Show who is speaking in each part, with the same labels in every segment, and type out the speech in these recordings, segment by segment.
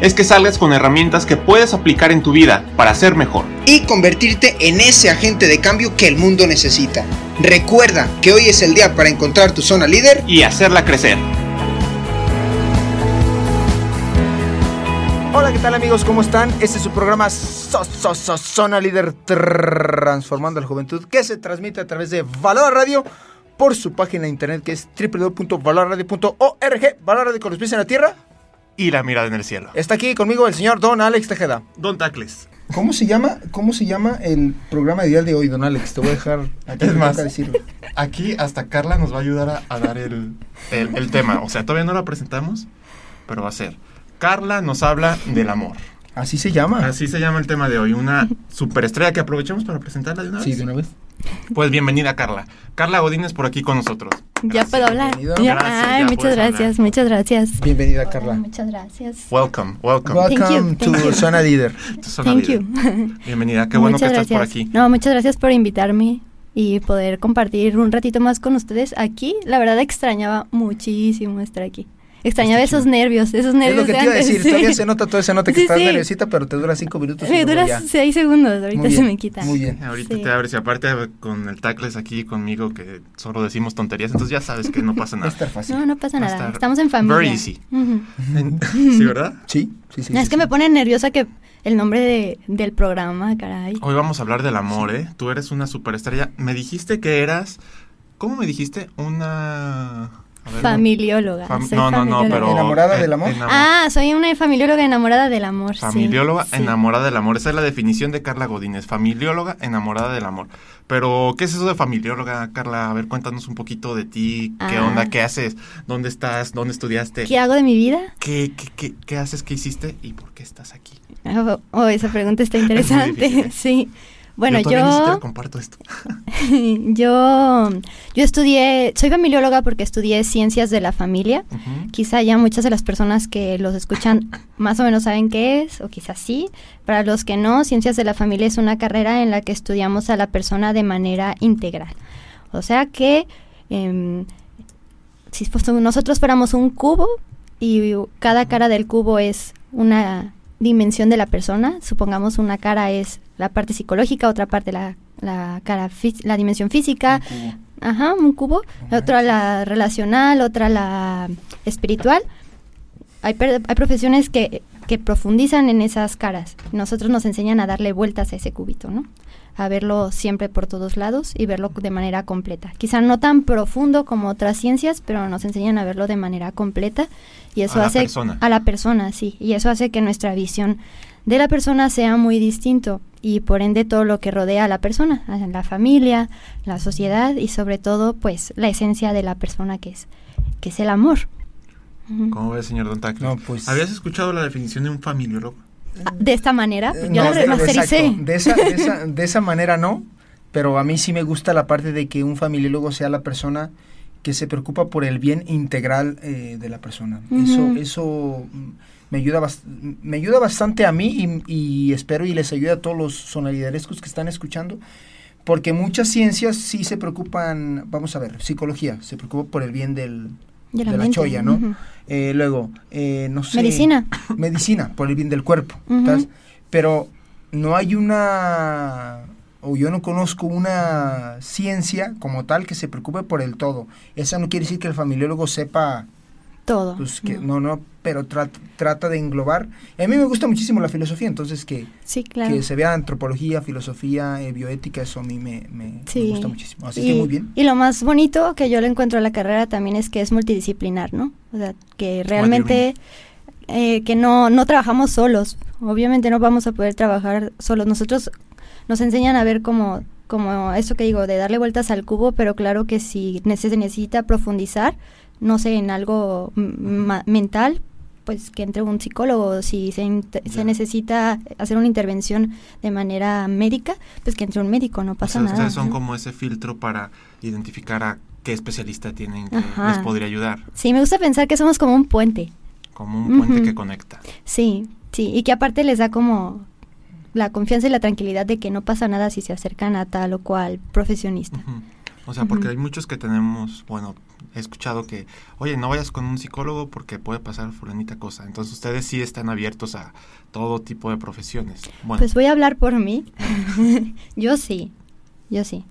Speaker 1: es que salgas con herramientas que puedes aplicar en tu vida para ser mejor.
Speaker 2: Y convertirte en ese agente de cambio que el mundo necesita. Recuerda que hoy es el día para encontrar tu zona líder.
Speaker 1: Y hacerla crecer.
Speaker 2: Hola, ¿qué tal amigos? ¿Cómo están? Este es su programa So- So- So- Zona Líder Transformando la Juventud que se transmite a través de Valor Radio por su página de internet que es www.valorradio.org Valor Radio con los pies en la tierra.
Speaker 1: Y la mirada en el cielo.
Speaker 2: Está aquí conmigo el señor Don Alex Tejeda.
Speaker 1: Don Tacles.
Speaker 2: ¿Cómo se llama, cómo se llama el programa ideal de hoy, Don Alex? Te voy a dejar aquí
Speaker 1: Es más.
Speaker 2: decirlo.
Speaker 1: Aquí hasta Carla nos va a ayudar a, a dar el, el- el tema. O sea, todavía no la presentamos, pero va a ser. Carla nos habla del amor.
Speaker 2: Así se llama.
Speaker 1: Así se llama el tema de hoy. Una superestrella que aprovechamos para presentarla de una vez.
Speaker 2: Sí, de una vez.
Speaker 1: Pues bienvenida, Carla. Carla Godínez por aquí con nosotros.
Speaker 3: Ya puedo hablar. Ya-
Speaker 1: Gracias,
Speaker 3: Ay,
Speaker 1: ya
Speaker 3: muchas gracias, muchas gracias.
Speaker 2: Bienvenida,
Speaker 3: Hola,
Speaker 2: Carla.
Speaker 3: Muchas gracias.
Speaker 1: Welcome, welcome.
Speaker 3: Thank
Speaker 2: Welcome
Speaker 3: you, thank
Speaker 2: to
Speaker 3: you.
Speaker 2: Zona Líder.
Speaker 3: Thank you.
Speaker 1: Bienvenida, qué bueno
Speaker 3: muchas
Speaker 1: que estás por
Speaker 3: gracias.
Speaker 1: aquí.
Speaker 3: No, muchas gracias por invitarme y poder compartir un ratito más con ustedes aquí. La verdad extrañaba muchísimo estar aquí. Extrañaba esos nervios, esos
Speaker 2: Es
Speaker 3: nervios
Speaker 2: lo que
Speaker 3: de
Speaker 2: te iba a decir.
Speaker 3: sí.
Speaker 2: Todavía se nota, todavía se nota que
Speaker 3: Sí,
Speaker 2: estás
Speaker 3: sí.
Speaker 2: nerviosita, pero te dura cinco minutos.
Speaker 3: Me dura
Speaker 2: ya.
Speaker 3: seis segundos, ahorita se me quita.
Speaker 2: Muy bien.
Speaker 1: Ahorita
Speaker 3: Sí.
Speaker 1: te abres y aparte con el Tacles aquí conmigo que solo decimos tonterías, entonces ya sabes que no pasa
Speaker 2: Va a
Speaker 1: nada.
Speaker 2: estar fácil.
Speaker 3: No, no pasa nada. Estamos en familia.
Speaker 1: very easy. Sí, ¿verdad?
Speaker 2: Sí, sí, sí.
Speaker 3: No,
Speaker 2: sí,
Speaker 3: es que
Speaker 2: sí.
Speaker 3: me pone nerviosa que el nombre de, del programa, caray.
Speaker 1: Hoy vamos a hablar del amor, ¿eh? Tú eres una superestrella. Me dijiste que eras... ¿Cómo me dijiste? Una... ver,
Speaker 3: Familióloga.
Speaker 1: fam-
Speaker 3: soy
Speaker 1: no, no, no, pero...
Speaker 2: ¿Enamorada
Speaker 1: eh,
Speaker 2: del amor?
Speaker 3: Ah, soy una familióloga enamorada del amor.
Speaker 1: Familióloga
Speaker 3: sí.
Speaker 1: enamorada del amor. Esa es la definición de Carla Godínez. Familióloga enamorada del amor. Pero, ¿qué es eso de familióloga, Carla? A ver, cuéntanos un poquito de ti. ¿Qué
Speaker 3: Ah.
Speaker 1: onda? ¿Qué haces? ¿Dónde estás? ¿Dónde estudiaste?
Speaker 3: ¿Qué hago de mi vida?
Speaker 1: ¿Qué, qué, qué, qué haces? ¿Qué hiciste? ¿Y por qué estás aquí?
Speaker 3: Oh, oh, esa pregunta está interesante.
Speaker 1: difícil.
Speaker 3: sí. Bueno,
Speaker 1: yo... todavía ni siquiera
Speaker 3: yo,
Speaker 1: comparto esto.
Speaker 3: yo, yo estudié, soy familióloga porque estudié ciencias de la familia. Quizá ya muchas de las personas que los escuchan más o menos saben qué es, o quizás sí. Para los que no, ciencias de la familia es una carrera en la que estudiamos a la persona de manera integral. O sea que em, si nosotros fuéramos un cubo y cada cara del cubo es una dimensión de la persona, supongamos una cara es la parte psicológica, otra parte la, la cara la dimensión física,
Speaker 2: Un.
Speaker 3: Ajá, un cubo. Otra la relacional, otra la espiritual. Hay, per- hay profesiones que, que profundizan en esas caras. Nosotros nos enseñan a darle vueltas a ese cubito, ¿no? A verlo siempre por todos lados y verlo de manera completa. Quizá no tan profundo como otras ciencias, pero nos enseñan a verlo de manera completa. Y eso
Speaker 1: A la
Speaker 3: hace
Speaker 1: persona.
Speaker 3: a la persona, sí. Y eso hace que nuestra visión de la persona sea muy distinto y por ende todo lo que rodea a la persona, a la familia, la sociedad y sobre todo pues la esencia de la persona que es que es el amor.
Speaker 1: ¿Cómo ves, señor Don Tacles?
Speaker 2: No, pues-
Speaker 1: ¿Habías escuchado la definición de un familiólogo?
Speaker 3: De esta manera,
Speaker 2: Eh,
Speaker 3: yo
Speaker 2: no,
Speaker 3: la
Speaker 2: de-
Speaker 3: remastericé.
Speaker 2: exacto. De esa, de, esa, de esa manera no, pero a mí sí me gusta la parte de que un familiólogo sea la persona que se preocupa por el bien integral eh, de la persona. Eso, eso me ayuda, me ayuda bastante a mí y, y espero y les ayuda a todos los sonaliderescos que están escuchando, porque muchas ciencias sí se preocupan, vamos a ver, psicología, se preocupa por el bien del,
Speaker 3: De
Speaker 2: la cholla, ¿no? Eh, luego, eh, no sé.
Speaker 3: Medicina.
Speaker 2: Medicina, por el bien del cuerpo. Pero no hay una, o yo no conozco una ciencia como tal que se preocupe por el todo. Eso no quiere decir que el familiólogo sepa,
Speaker 3: Todo.
Speaker 2: pues que
Speaker 3: no.
Speaker 2: no, no, pero tra- trata de englobar. A mí me gusta muchísimo la filosofía, entonces que,
Speaker 3: Sí, claro.
Speaker 2: que se vea antropología, filosofía, eh, bioética, eso a mí me, me- gusta muchísimo. Así
Speaker 3: y,
Speaker 2: que muy bien.
Speaker 3: y lo más bonito que yo le encuentro a la carrera también es que es multidisciplinar, ¿no? O sea, que realmente eh, que no, no trabajamos solos. Obviamente no vamos a poder trabajar solos. Nosotros nos enseñan a ver como, como eso que digo, de darle vueltas al cubo, pero claro que si se necesita profundizar, no sé, en algo mental, pues que entre un psicólogo, si se, se necesita hacer una intervención de manera médica, pues que entre un médico, no
Speaker 1: O
Speaker 3: pasa
Speaker 1: sea,
Speaker 3: nada.
Speaker 1: ustedes son
Speaker 3: ¿no?
Speaker 1: como ese filtro para identificar a qué especialista tienen que
Speaker 3: Ajá.
Speaker 1: les podría ayudar,
Speaker 3: Sí, me gusta pensar que somos como un puente.
Speaker 1: como un puente que conecta.
Speaker 3: Sí, sí, y que aparte les da como la confianza y la tranquilidad de que no pasa nada si se acercan a tal o cual profesionista.
Speaker 1: O sea, porque hay muchos que tenemos, bueno, he escuchado que, oye, no vayas con un psicólogo porque puede pasar fulanita cosa. Entonces ustedes sí están abiertos a todo tipo de profesiones. Bueno,
Speaker 3: Pues voy a hablar por mí. yo sí, yo sí.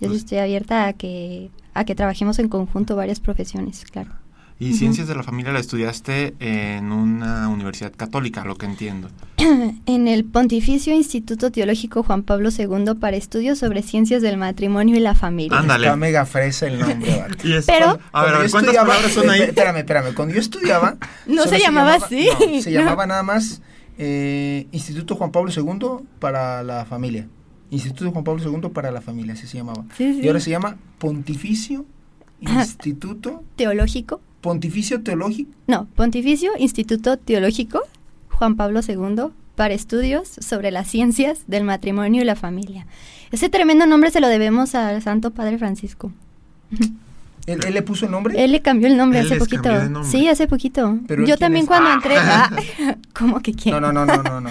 Speaker 3: Yo sí
Speaker 1: Pues-
Speaker 3: estoy abierta a que a que trabajemos en conjunto varias profesiones, claro.
Speaker 1: Y ciencias de la familia la estudiaste en una universidad católica, lo que entiendo.
Speaker 3: En el Pontificio Instituto Teológico Juan Pablo II para estudios sobre ciencias del matrimonio y la familia.
Speaker 1: Ándale.
Speaker 2: Está mega fresa el nombre. vato.
Speaker 1: Y es-
Speaker 3: Pero-
Speaker 1: a ver, a
Speaker 2: Cuando
Speaker 1: ver,
Speaker 2: yo
Speaker 1: ¿cuántas
Speaker 2: estudiaba-
Speaker 1: palabras son ahí?
Speaker 2: esp- Espérame, espérame. Cuando yo estudiaba.
Speaker 3: No se llamaba así,
Speaker 2: no, se llamaba nada más eh, Instituto Juan Pablo II para la familia. Instituto Juan Pablo II para la familia, así se llamaba.
Speaker 3: Sí, sí.
Speaker 2: Y ahora se llama Pontificio Instituto.
Speaker 3: Teológico.
Speaker 2: Pontificio Teológico.
Speaker 3: No, Pontificio Instituto Teológico Juan Pablo II para estudios sobre las ciencias del matrimonio y la familia. Ese tremendo nombre se lo debemos al Santo Padre Francisco.
Speaker 2: ¿Él, él le puso el nombre?
Speaker 3: Él le cambió el nombre
Speaker 1: Él
Speaker 3: hace
Speaker 1: les
Speaker 3: poquito.
Speaker 1: cambió de nombre.
Speaker 3: Sí, hace poquito.
Speaker 2: Pero
Speaker 3: yo
Speaker 2: ¿quién
Speaker 3: también
Speaker 2: es?
Speaker 3: cuando
Speaker 2: Ah.
Speaker 3: entré... Ah, ¿Cómo que quién?
Speaker 2: No, no, no, no, no, no.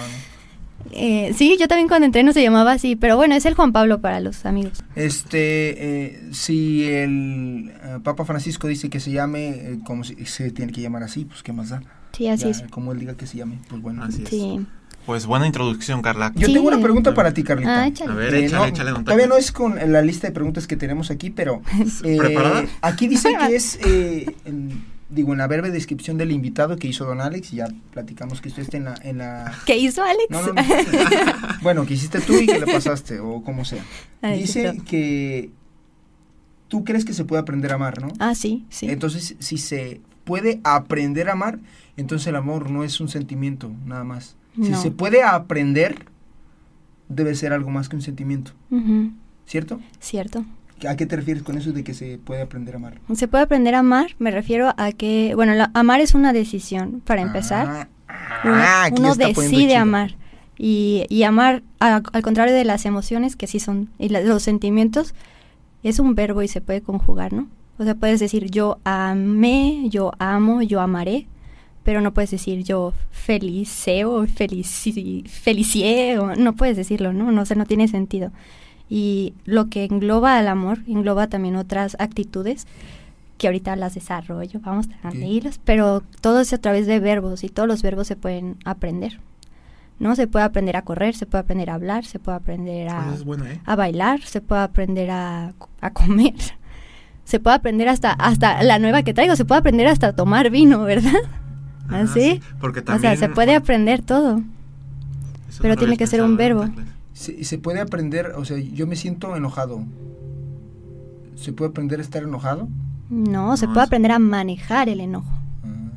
Speaker 3: Eh, sí, yo también cuando entré no se llamaba así, pero bueno, es el Juan Pablo para los amigos.
Speaker 2: Este, eh, si el eh, Papa Francisco dice que se llame eh, como se, se tiene que llamar así, pues qué más da.
Speaker 3: Sí, así
Speaker 2: Ya,
Speaker 3: es.
Speaker 2: Como él diga que se llame, pues bueno.
Speaker 1: Así es.
Speaker 3: Sí.
Speaker 1: Pues buena introducción, Carla.
Speaker 2: Yo
Speaker 3: Sí.
Speaker 2: tengo una pregunta para ti, Carlita.
Speaker 3: Ah, échale.
Speaker 1: A ver,
Speaker 2: Eh,
Speaker 1: échale,
Speaker 2: no,
Speaker 1: échale, don
Speaker 2: todavía no es con la lista de preguntas que tenemos aquí, pero eh,
Speaker 1: ¿Preparada?
Speaker 2: aquí dice que es, eh, en- digo, en la breve descripción del invitado que hizo Don Alex, y ya platicamos que esto está en la... En la
Speaker 3: ¿Qué hizo Alex?
Speaker 2: no, no, no. bueno, que hiciste tú y que le pasaste, o como sea. Dice que tú crees que se puede aprender a amar, ¿no?
Speaker 3: Ah, sí, sí.
Speaker 2: Entonces, si se puede aprender a amar, entonces el amor no es un sentimiento, nada más. Si se puede aprender, debe ser algo más que un sentimiento, ¿cierto?
Speaker 3: Cierto.
Speaker 2: ¿A qué te refieres con eso de que se puede aprender a amar?
Speaker 3: Se puede aprender a amar, me refiero a que, bueno, la- amar es una decisión, para empezar.
Speaker 2: Ah,
Speaker 3: Uno,
Speaker 2: ah,
Speaker 3: uno decide amar. Y, y amar, a- al contrario de las emociones, que sí son, y la- los sentimientos, es un verbo y se puede conjugar, ¿no? O sea, puedes decir yo amé, yo amo, yo amaré, pero no puedes decir yo feliceo, felici, felicié, o no puedes decirlo, ¿no? No, o sea, no tiene sentido. Y lo que engloba al amor, engloba también otras actitudes que ahorita las desarrollo, vamos tranquilos, pero todo es a través de verbos y todos los verbos se pueden aprender. ¿No? Se puede aprender a correr, se puede aprender a hablar, se puede aprender a,
Speaker 1: es buena, ¿eh?
Speaker 3: a bailar, se puede aprender a, a comer. Se puede aprender hasta hasta la nueva que traigo, se puede aprender hasta a tomar vino, ¿verdad?
Speaker 1: Ah,
Speaker 3: ¿Así?
Speaker 1: Porque
Speaker 3: O
Speaker 1: también...
Speaker 3: sea, se puede aprender todo. Pero tiene que ser un verbo.
Speaker 2: Se, se puede aprender, o sea, yo me siento enojado. ¿Se puede aprender a estar enojado?
Speaker 3: No, se
Speaker 1: No,
Speaker 3: puede
Speaker 1: es-
Speaker 3: aprender a manejar el enojo.
Speaker 2: Ah.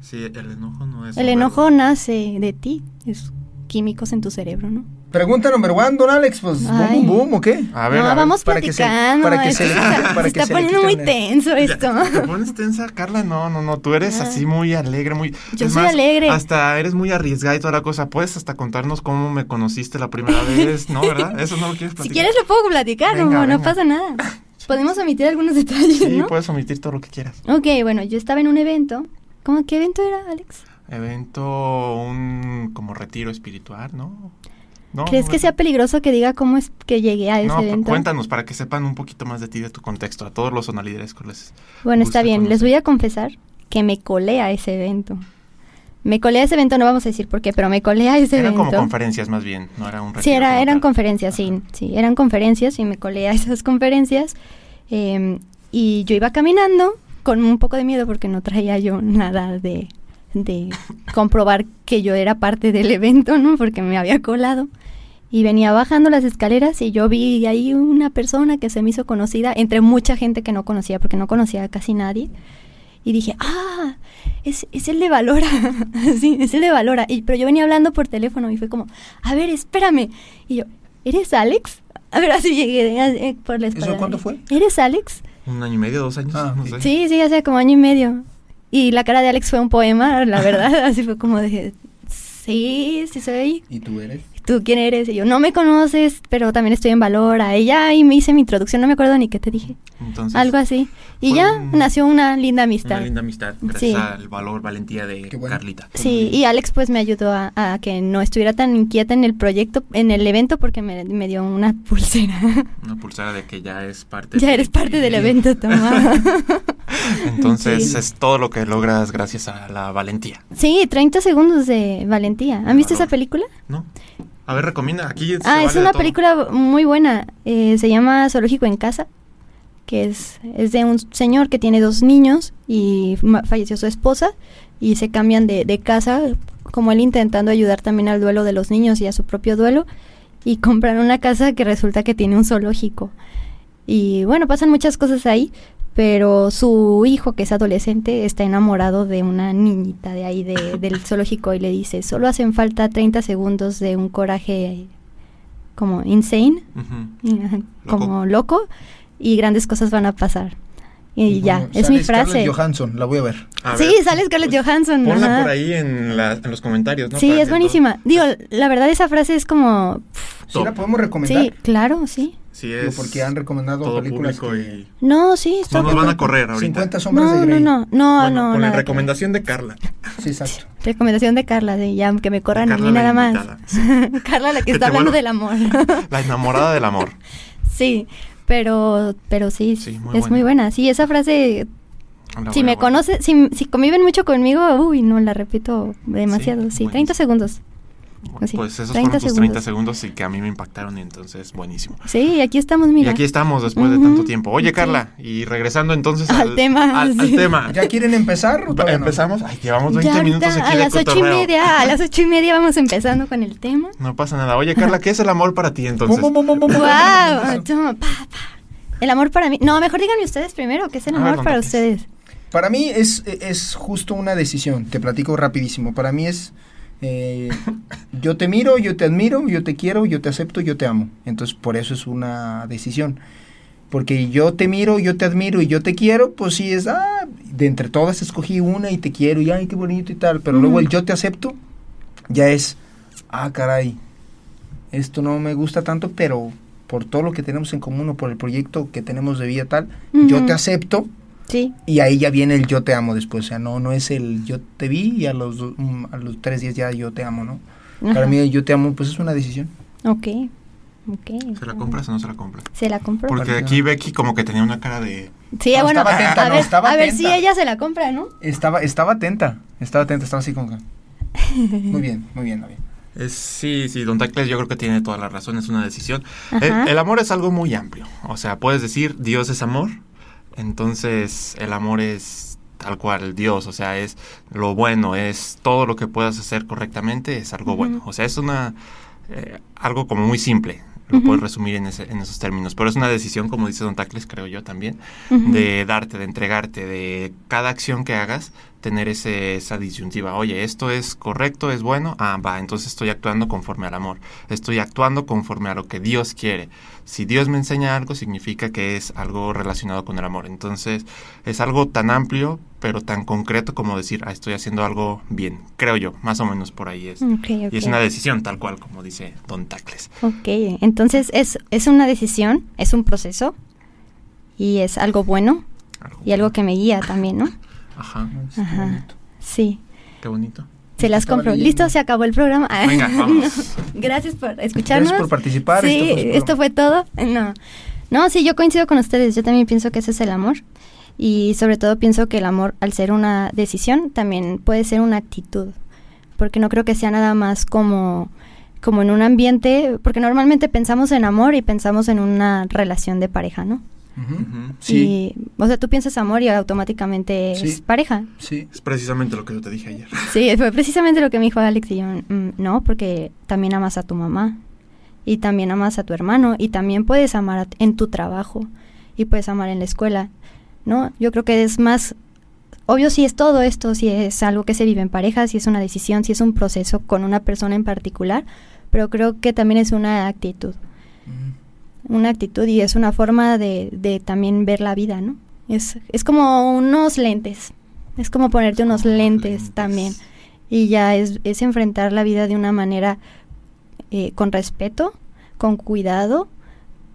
Speaker 1: Sí, el enojo no es...
Speaker 3: El enojo nace de ti, es químicos en tu cerebro, ¿no?
Speaker 2: Pregunta número one, don Alex, pues, boom,
Speaker 3: Ay.
Speaker 2: boom, boom, ¿o qué?
Speaker 1: A ver,
Speaker 3: no,
Speaker 1: a ver,
Speaker 3: vamos
Speaker 2: para que se-
Speaker 3: platicando.
Speaker 2: para que se le-
Speaker 3: está-
Speaker 2: para
Speaker 3: se
Speaker 2: que
Speaker 3: está
Speaker 2: se
Speaker 3: poniendo muy tenso esto.
Speaker 1: ¿Te pones tensa, Carla? No, no, no. Tú eres
Speaker 3: Ah.
Speaker 1: así muy alegre, muy.
Speaker 3: Yo soy
Speaker 1: más,
Speaker 3: alegre.
Speaker 1: Hasta eres muy arriesgada y toda la cosa. Puedes hasta contarnos cómo me conociste la primera vez, ¿no? ¿Verdad? Eso no lo quieres
Speaker 3: Si
Speaker 1: platicar.
Speaker 3: quieres lo puedo platicar,
Speaker 1: Venga,
Speaker 3: no, pasa nada. Podemos omitir algunos detalles,
Speaker 1: Sí,
Speaker 3: ¿no?
Speaker 1: puedes omitir todo lo que quieras.
Speaker 3: Ok, bueno, yo estaba en un evento. ¿Cómo qué evento era, Alex?
Speaker 1: Evento, un como retiro espiritual, ¿no? ¿No?
Speaker 3: ¿Crees que sea peligroso que diga cómo es que llegué a ese
Speaker 1: No,
Speaker 3: evento?
Speaker 1: cuéntanos para que sepan un poquito más de ti, de tu contexto, a todos los sonalíderes con les
Speaker 3: Bueno, está bien, les voy a confesar que me colé a ese evento. Me colé a ese evento, no vamos a decir por qué, pero me colé a ese
Speaker 1: Eran
Speaker 3: evento.
Speaker 1: como conferencias más bien, no era un.
Speaker 3: Sí, era, eran conferencias, sí, sí, eran conferencias y me colé a esas conferencias. eh, y yo iba caminando con un poco de miedo porque no traía yo nada de, de comprobar que yo era parte del evento, ¿no? Porque me había colado. Y venía bajando las escaleras y yo vi ahí una persona que se me hizo conocida entre mucha gente que no conocía, porque no conocía a casi nadie. Y dije, ah, es, es el de Valora. sí, es el de Valora. Y, pero yo venía hablando por teléfono y fue como, a ver, espérame. Y yo, ¿eres Alex? A ver, así llegué eh, por la espalda.
Speaker 2: ¿Eso cuándo fue?
Speaker 3: ¿Eres Alex?
Speaker 1: Un año y medio, dos años,
Speaker 2: Ah,
Speaker 1: no
Speaker 2: sí.
Speaker 1: sé.
Speaker 3: Sí, sí, hace como año y medio. Y la cara de Alex fue un poema, la verdad. Así fue como de, sí, sí soy.
Speaker 2: ¿Y tú eres?
Speaker 3: ¿Tú quién eres? Y yo, no me conoces, pero también estoy en valor. A ella y me hice mi introducción, no me acuerdo ni qué te dije.
Speaker 1: Entonces,
Speaker 3: Algo así. Y ya
Speaker 1: un-
Speaker 3: nació una linda amistad.
Speaker 1: Una linda amistad, gracias
Speaker 3: Sí.
Speaker 1: al valor, valentía de
Speaker 2: bueno.
Speaker 1: Carlita.
Speaker 3: Sí, y Alex pues me ayudó a, a que no estuviera tan inquieta en el proyecto, en el evento, porque me, me dio una pulsera.
Speaker 1: Una pulsera de que ya es parte
Speaker 3: ya
Speaker 1: de
Speaker 3: eres parte del evento, toma.
Speaker 1: Entonces
Speaker 3: Sí.
Speaker 1: es todo lo que logras gracias a la valentía,
Speaker 3: sí, 30 segundos de valentía. ¿Han visto esa película?
Speaker 1: ¿no? A ver, recomienda. Aquí
Speaker 3: Ah, es
Speaker 1: vale
Speaker 3: una película muy buena. eh, se llama Zoológico en Casa, que es, es de un señor que tiene dos niños y falleció su esposa y se cambian de, de casa, como él intentando ayudar también al duelo de los niños y a su propio duelo, y compran una casa que resulta que tiene un zoológico. Y bueno, pasan muchas cosas ahí, pero su hijo, que es adolescente, está enamorado de una niñita de ahí de- del zoológico y le dice, solo hacen falta 30 segundos de un coraje como insane, como loco, y grandes cosas van a pasar. Y ya,
Speaker 2: Bueno,
Speaker 3: es mi frase.
Speaker 2: Scarlett Johansson, la voy a ver.
Speaker 1: A
Speaker 3: Sí,
Speaker 1: ver,
Speaker 3: sale Scarlett Johansson.
Speaker 1: Ponla
Speaker 3: ajá.
Speaker 1: por ahí en, la- en los comentarios, ¿no?
Speaker 3: Sí,
Speaker 1: Para
Speaker 3: es buenísima. Digo, la verdad esa frase es como...
Speaker 2: ¿Sí la podemos recomendar?
Speaker 3: Sí, claro, sí.
Speaker 1: todo- Sí,
Speaker 2: Digo,
Speaker 1: es
Speaker 2: porque han recomendado
Speaker 1: todo
Speaker 2: películas
Speaker 1: público
Speaker 2: que-
Speaker 1: y...
Speaker 3: No, sí, está
Speaker 1: No nos van a correr ahorita.
Speaker 2: 50 sombras de
Speaker 3: No, no,
Speaker 2: Grey.
Speaker 3: no, no,
Speaker 1: bueno,
Speaker 3: no.
Speaker 1: con la
Speaker 3: nada que-
Speaker 1: recomendación de Carla.
Speaker 2: Sí, exacto.
Speaker 3: Recomendación de Carla, de ya que me corran a mí nada más. Carla la que
Speaker 1: Que
Speaker 3: está hablando del amor.
Speaker 1: La enamorada del amor.
Speaker 3: sí, pero pero sí,
Speaker 1: Sí, muy
Speaker 3: es muy
Speaker 1: buena.
Speaker 3: Sí, esa frase
Speaker 1: La
Speaker 3: si me conoce, si, si conviven mucho conmigo, uy, no la repito demasiado. Sí,
Speaker 1: buenísimo.
Speaker 3: 30 segundos. Así,
Speaker 1: pues esos
Speaker 3: 30
Speaker 1: fueron tus 30
Speaker 3: segundos.
Speaker 1: segundos y que a mí me impactaron y entonces buenísimo.
Speaker 3: Sí, aquí estamos, mira.
Speaker 1: Y aquí estamos después de tanto tiempo. Oye,
Speaker 3: Sí.
Speaker 1: Carla, y regresando entonces
Speaker 3: Al
Speaker 1: al,
Speaker 3: tema,
Speaker 1: Al, tema.
Speaker 2: ¿Ya quieren empezar o todavía no?
Speaker 1: Empezamos. Ay, llevamos 20
Speaker 3: Ya
Speaker 1: minutos
Speaker 3: ahorita,
Speaker 1: aquí
Speaker 3: a
Speaker 1: de
Speaker 3: las ocho y media, a las ocho y media vamos empezando con el tema.
Speaker 1: No pasa nada. Oye, Carla, ¿qué es el amor para ti entonces?
Speaker 2: Bum, bum, bum, bum, bum.
Speaker 3: ¡Wow! Toma, pa, pa. El amor para mí. No, mejor díganme ustedes primero, ¿qué es el
Speaker 1: A
Speaker 3: amor para ustedes?
Speaker 2: Para mí es, es justo una decisión, te platico rapidísimo. Para mí es, eh, yo te miro, yo te admiro, yo te quiero, yo te acepto, yo te amo. Entonces por eso es una decisión. Porque yo te miro, yo te admiro y yo te quiero, pues sí es, ah, de entre todas escogí una y te quiero y ay, qué bonito y tal. Pero luego el yo te acepto ya es, ah, caray, esto no me gusta tanto, pero por todo lo que tenemos en común o por el proyecto que tenemos de vida tal, yo te acepto
Speaker 3: Sí.
Speaker 2: y ahí ya viene el yo te amo después, o sea, no, no es el yo te vi y a los, mm, a los tres días ya yo te amo, ¿no? Para
Speaker 3: Ajá.
Speaker 2: mí el yo te amo pues es una decisión.
Speaker 3: Ok. Ok.
Speaker 1: ¿Se la compras o no se la compras?
Speaker 3: Se la compro.
Speaker 1: Porque aquí Becky como que tenía una cara de...
Speaker 3: Sí,
Speaker 2: No,
Speaker 3: bueno,
Speaker 2: estaba
Speaker 3: a-
Speaker 2: atenta,
Speaker 3: a,
Speaker 2: no,
Speaker 3: ver,
Speaker 2: estaba
Speaker 3: a ver si ella se la compra, ¿no?
Speaker 2: Estaba, estaba atenta, estaba atenta, estaba así como que... Muy bien, muy bien, muy bien.
Speaker 1: Es, sí, sí, Don Tacles yo creo que tiene toda la razón, es una decisión. El, el amor es algo muy amplio, o sea, puedes decir Dios es amor, entonces el amor es tal cual Dios, o sea, es lo bueno, es todo lo que puedas hacer correctamente, es algo bueno, o sea, es una eh, algo como muy simple, lo puedes resumir en, ese- en esos términos, pero es una decisión, como dice Don Tacles, creo yo también, de darte, de entregarte, de cada acción que hagas, tener ese, esa disyuntiva. Oye, esto es correcto, es bueno, ah, va, entonces estoy actuando conforme al amor, estoy actuando conforme a lo que Dios quiere. Si Dios me enseña algo, significa que es algo relacionado con el amor. Entonces, es algo tan amplio, pero tan concreto como decir, ah, estoy haciendo algo bien, creo yo, más o menos por ahí es. Y es una decisión tal cual, como dice Don Tacles.
Speaker 3: Ok, entonces es, es una decisión, es un proceso y es algo bueno y algo que me guía también, ¿no?
Speaker 1: Ajá,
Speaker 3: Ajá.
Speaker 2: bonito.
Speaker 3: Sí,
Speaker 1: qué bonito.
Speaker 3: se las compro.
Speaker 2: leyendo.
Speaker 3: Listo, se acabó el programa.
Speaker 1: Venga, vámonos.
Speaker 3: Gracias por escucharnos.
Speaker 2: Gracias por participar.
Speaker 3: Sí,
Speaker 2: esto fue
Speaker 3: esto fue todo. No. no, sí, yo coincido con ustedes. Yo también pienso que ese es el amor. Y sobre todo pienso que el amor, al ser una decisión, también puede ser una actitud. Porque no creo que sea nada más como, como en un ambiente, porque normalmente pensamos en amor y pensamos en una relación de pareja, ¿no?
Speaker 2: Sí,
Speaker 3: Y, o sea, tú piensas amor y automáticamente es pareja.
Speaker 2: sí.
Speaker 1: Es precisamente lo que yo te dije ayer.
Speaker 3: Sí, fue precisamente lo que me dijo Alex y yo, "Mm, no, porque también amas a tu mamá y también amas a tu hermano y también puedes amar a- en tu trabajo y puedes amar en la escuela, ¿no? Yo creo que es más, obvio si es todo esto, si es algo que se vive en pareja, si es una decisión, si es un proceso con una persona en particular, pero creo que también es una actitud,
Speaker 2: Ujú.
Speaker 3: Una actitud y es una forma de, de también ver la vida, ¿no? Es, es como unos lentes, es como ponerte unos lentes también y ya es, es enfrentar la vida de una manera eh, con respeto, con cuidado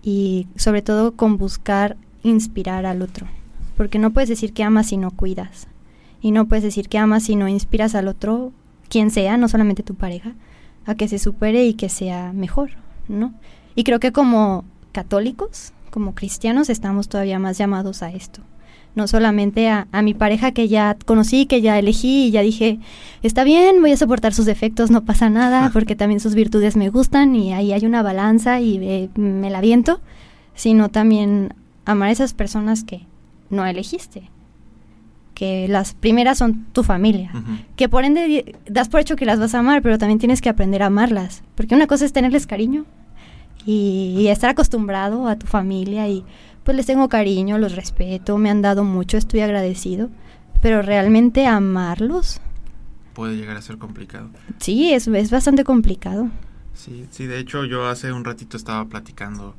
Speaker 3: y sobre todo con buscar inspirar al otro. Porque no puedes decir que amas si no cuidas. Y no puedes decir que amas si no inspiras al otro, quien sea, no solamente tu pareja, a que se supere y que sea mejor, ¿no? Y creo que como católicos, como cristianos, estamos todavía más llamados a esto. No solamente a, a mi pareja que ya conocí, que ya elegí y ya dije, está bien, voy a soportar sus defectos, no pasa nada, porque también sus virtudes me gustan y ahí hay una balanza y eh, me la viento, sino también amar a esas personas que no elegiste, que las primeras son tu familia, que por ende das por hecho que las vas a amar, pero también tienes que aprender a amarlas, porque una cosa es tenerles cariño y, y estar acostumbrado a tu familia y pues les tengo cariño, los respeto, me han dado mucho, estoy agradecido, pero realmente amarlos,
Speaker 1: Puede llegar a ser complicado.
Speaker 3: sí, es, es bastante complicado.
Speaker 1: Sí, sí, de hecho yo hace un ratito estaba platicando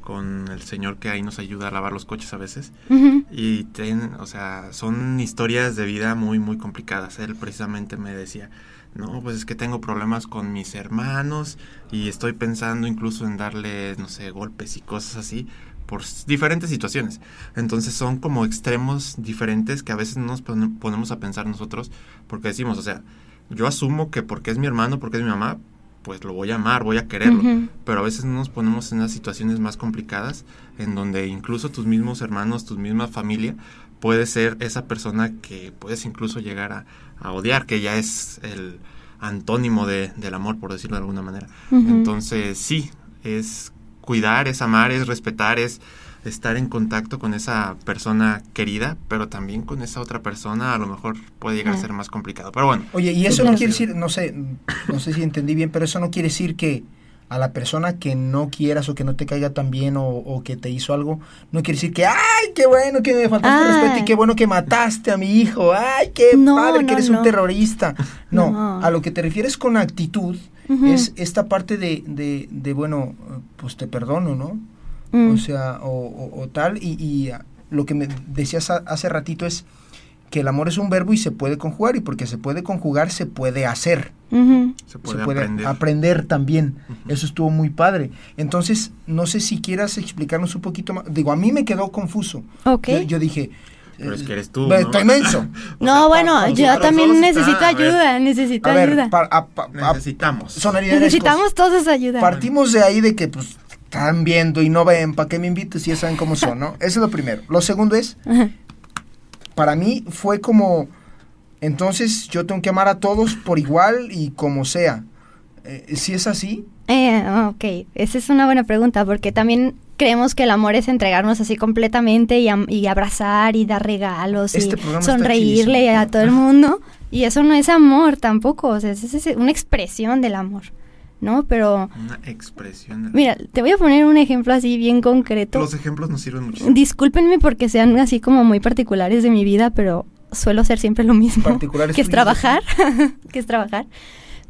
Speaker 1: con el señor que ahí nos ayuda a lavar los coches a veces
Speaker 3: Ujú,
Speaker 1: y ten- o sea, son historias de vida muy muy complicadas. Él precisamente me decía, "No, pues es que tengo problemas con mis hermanos y estoy pensando incluso en darles, no sé, golpes y cosas así por diferentes situaciones. Entonces son como extremos diferentes que a veces no nos pone- ponemos a pensar nosotros porque decimos, o sea, yo asumo que porque es mi hermano, porque es mi mamá, pues lo voy a amar, voy a quererlo. Pero a veces no nos ponemos en las situaciones más complicadas, en donde incluso tus mismos hermanos, tu misma familia, puede ser esa persona que puedes incluso llegar a, a odiar, que ya es el antónimo de, del amor, por decirlo de alguna manera. Entonces, sí, es cuidar, es amar, es respetar, es estar en contacto con esa persona querida, pero también con esa otra persona a lo mejor puede llegar a ser más complicado. Pero bueno,
Speaker 2: Oye, y eso no quiere decir, no sé, no sé si entendí bien, pero eso no quiere decir que a la persona que no quieras o que no te caiga tan bien o, o que te hizo algo, no quiere decir que, ay, qué bueno que me faltaste respeto y qué bueno que mataste a mi hijo, ay, qué
Speaker 3: No,
Speaker 2: padre que eres
Speaker 3: no.
Speaker 2: un terrorista. No, a lo que te refieres con actitud es esta parte de, de, de, bueno, pues te perdono, ¿no?
Speaker 3: Mm.
Speaker 2: O sea, o, o- o tal, y, y, ah, lo que me decías ha- hace ratito es que el amor es un verbo y se puede conjugar, y porque se puede conjugar, se puede hacer,
Speaker 1: Se puede,
Speaker 2: se puede
Speaker 1: aprender.
Speaker 2: aprender, también. Eso estuvo muy padre. Entonces, no sé si quieras explicarnos un poquito más. Digo, a mí me quedó confuso.
Speaker 3: Ok.
Speaker 2: Yo, yo dije...
Speaker 1: Pero es
Speaker 2: eh,
Speaker 1: que eres tú, ¿no?
Speaker 2: Estoy menso.
Speaker 1: O
Speaker 3: no,
Speaker 1: sea,
Speaker 3: bueno,
Speaker 1: para
Speaker 3: yo también
Speaker 1: está-
Speaker 3: necesito
Speaker 1: a ver,
Speaker 3: ayuda, necesito
Speaker 2: A ver,
Speaker 3: ayuda.
Speaker 2: pa- a- pa- a-
Speaker 1: Necesitamos.
Speaker 3: Necesitamos todos ayuda.
Speaker 2: Partimos de ahí de que pues están viendo y no ven, ¿para qué me invites si ya saben cómo son, no? Eso es lo primero. Lo segundo es,
Speaker 3: Ajá.
Speaker 2: para mí fue como, entonces yo tengo que amar a todos por igual y como sea. Eh, si es así,
Speaker 3: Eh, ok, esa es una buena pregunta porque también creemos que el amor es entregarnos así completamente y, am- y abrazar y dar regalos
Speaker 2: Este
Speaker 3: y sonreírle a todo el mundo y eso no es amor tampoco, o sea, es, es- es una expresión del amor, ¿no? Pero
Speaker 1: Una expresión.
Speaker 3: mira, te voy a poner un ejemplo así bien concreto.
Speaker 1: Los ejemplos nos sirven muchísimo.
Speaker 3: Discúlpenme porque sean así como muy particulares de mi vida, pero suelo hacer siempre lo mismo.
Speaker 2: Particulares
Speaker 3: que es trabajar, que es trabajar.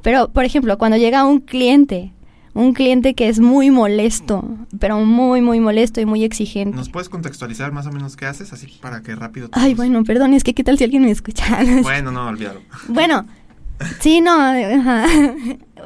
Speaker 3: Pero, por ejemplo, cuando llega un cliente, un cliente que es muy molesto, pero muy, muy molesto y muy exigente.
Speaker 1: ¿Nos puedes contextualizar más o menos qué haces? Así para que rápido.
Speaker 3: Ay,
Speaker 1: todos-
Speaker 3: bueno, perdón, es que qué tal si alguien me escucha.
Speaker 1: Bueno, no, olvídalo.
Speaker 3: Bueno, sí, no, ajá.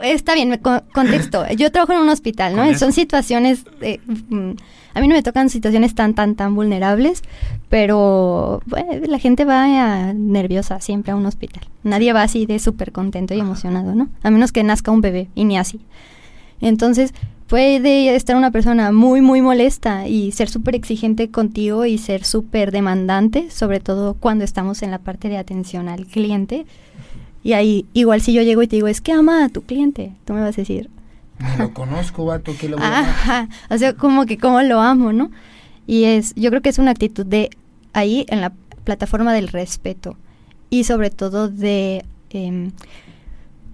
Speaker 3: Está bien, me co- contexto. Yo trabajo en un hospital, ¿no? Son situaciones, eh, mm, a mí no me tocan situaciones tan, tan, tan vulnerables, pero bueno, la gente va eh, nerviosa siempre a un hospital. Nadie va así de súper contento y
Speaker 1: Ajá.
Speaker 3: emocionado, ¿no? A menos que nazca un bebé, y ni así. Entonces, puede estar una persona muy, muy molesta y ser súper exigente contigo y ser súper demandante, sobre todo cuando estamos en la parte de atención al cliente. Y ahí, igual si yo llego y te digo, es que ama a tu cliente, tú me vas a decir,
Speaker 2: ni lo conozco, vato, que lo voy a
Speaker 3: ajá, o sea, como que como lo amo, ¿no? Y es, yo creo que es una actitud de ahí en la plataforma del respeto y sobre todo de,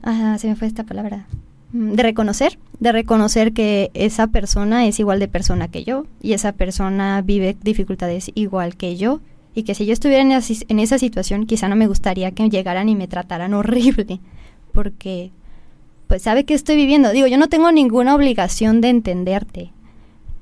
Speaker 3: ah, se me fue esta palabra, Mm, de reconocer, de reconocer que esa persona es igual de persona que yo y esa persona vive dificultades igual que yo y que si yo estuviera en esa, en esa situación quizá no me gustaría que llegaran y me trataran horrible porque pues sabe que estoy viviendo. Digo, yo no tengo ninguna obligación de entenderte,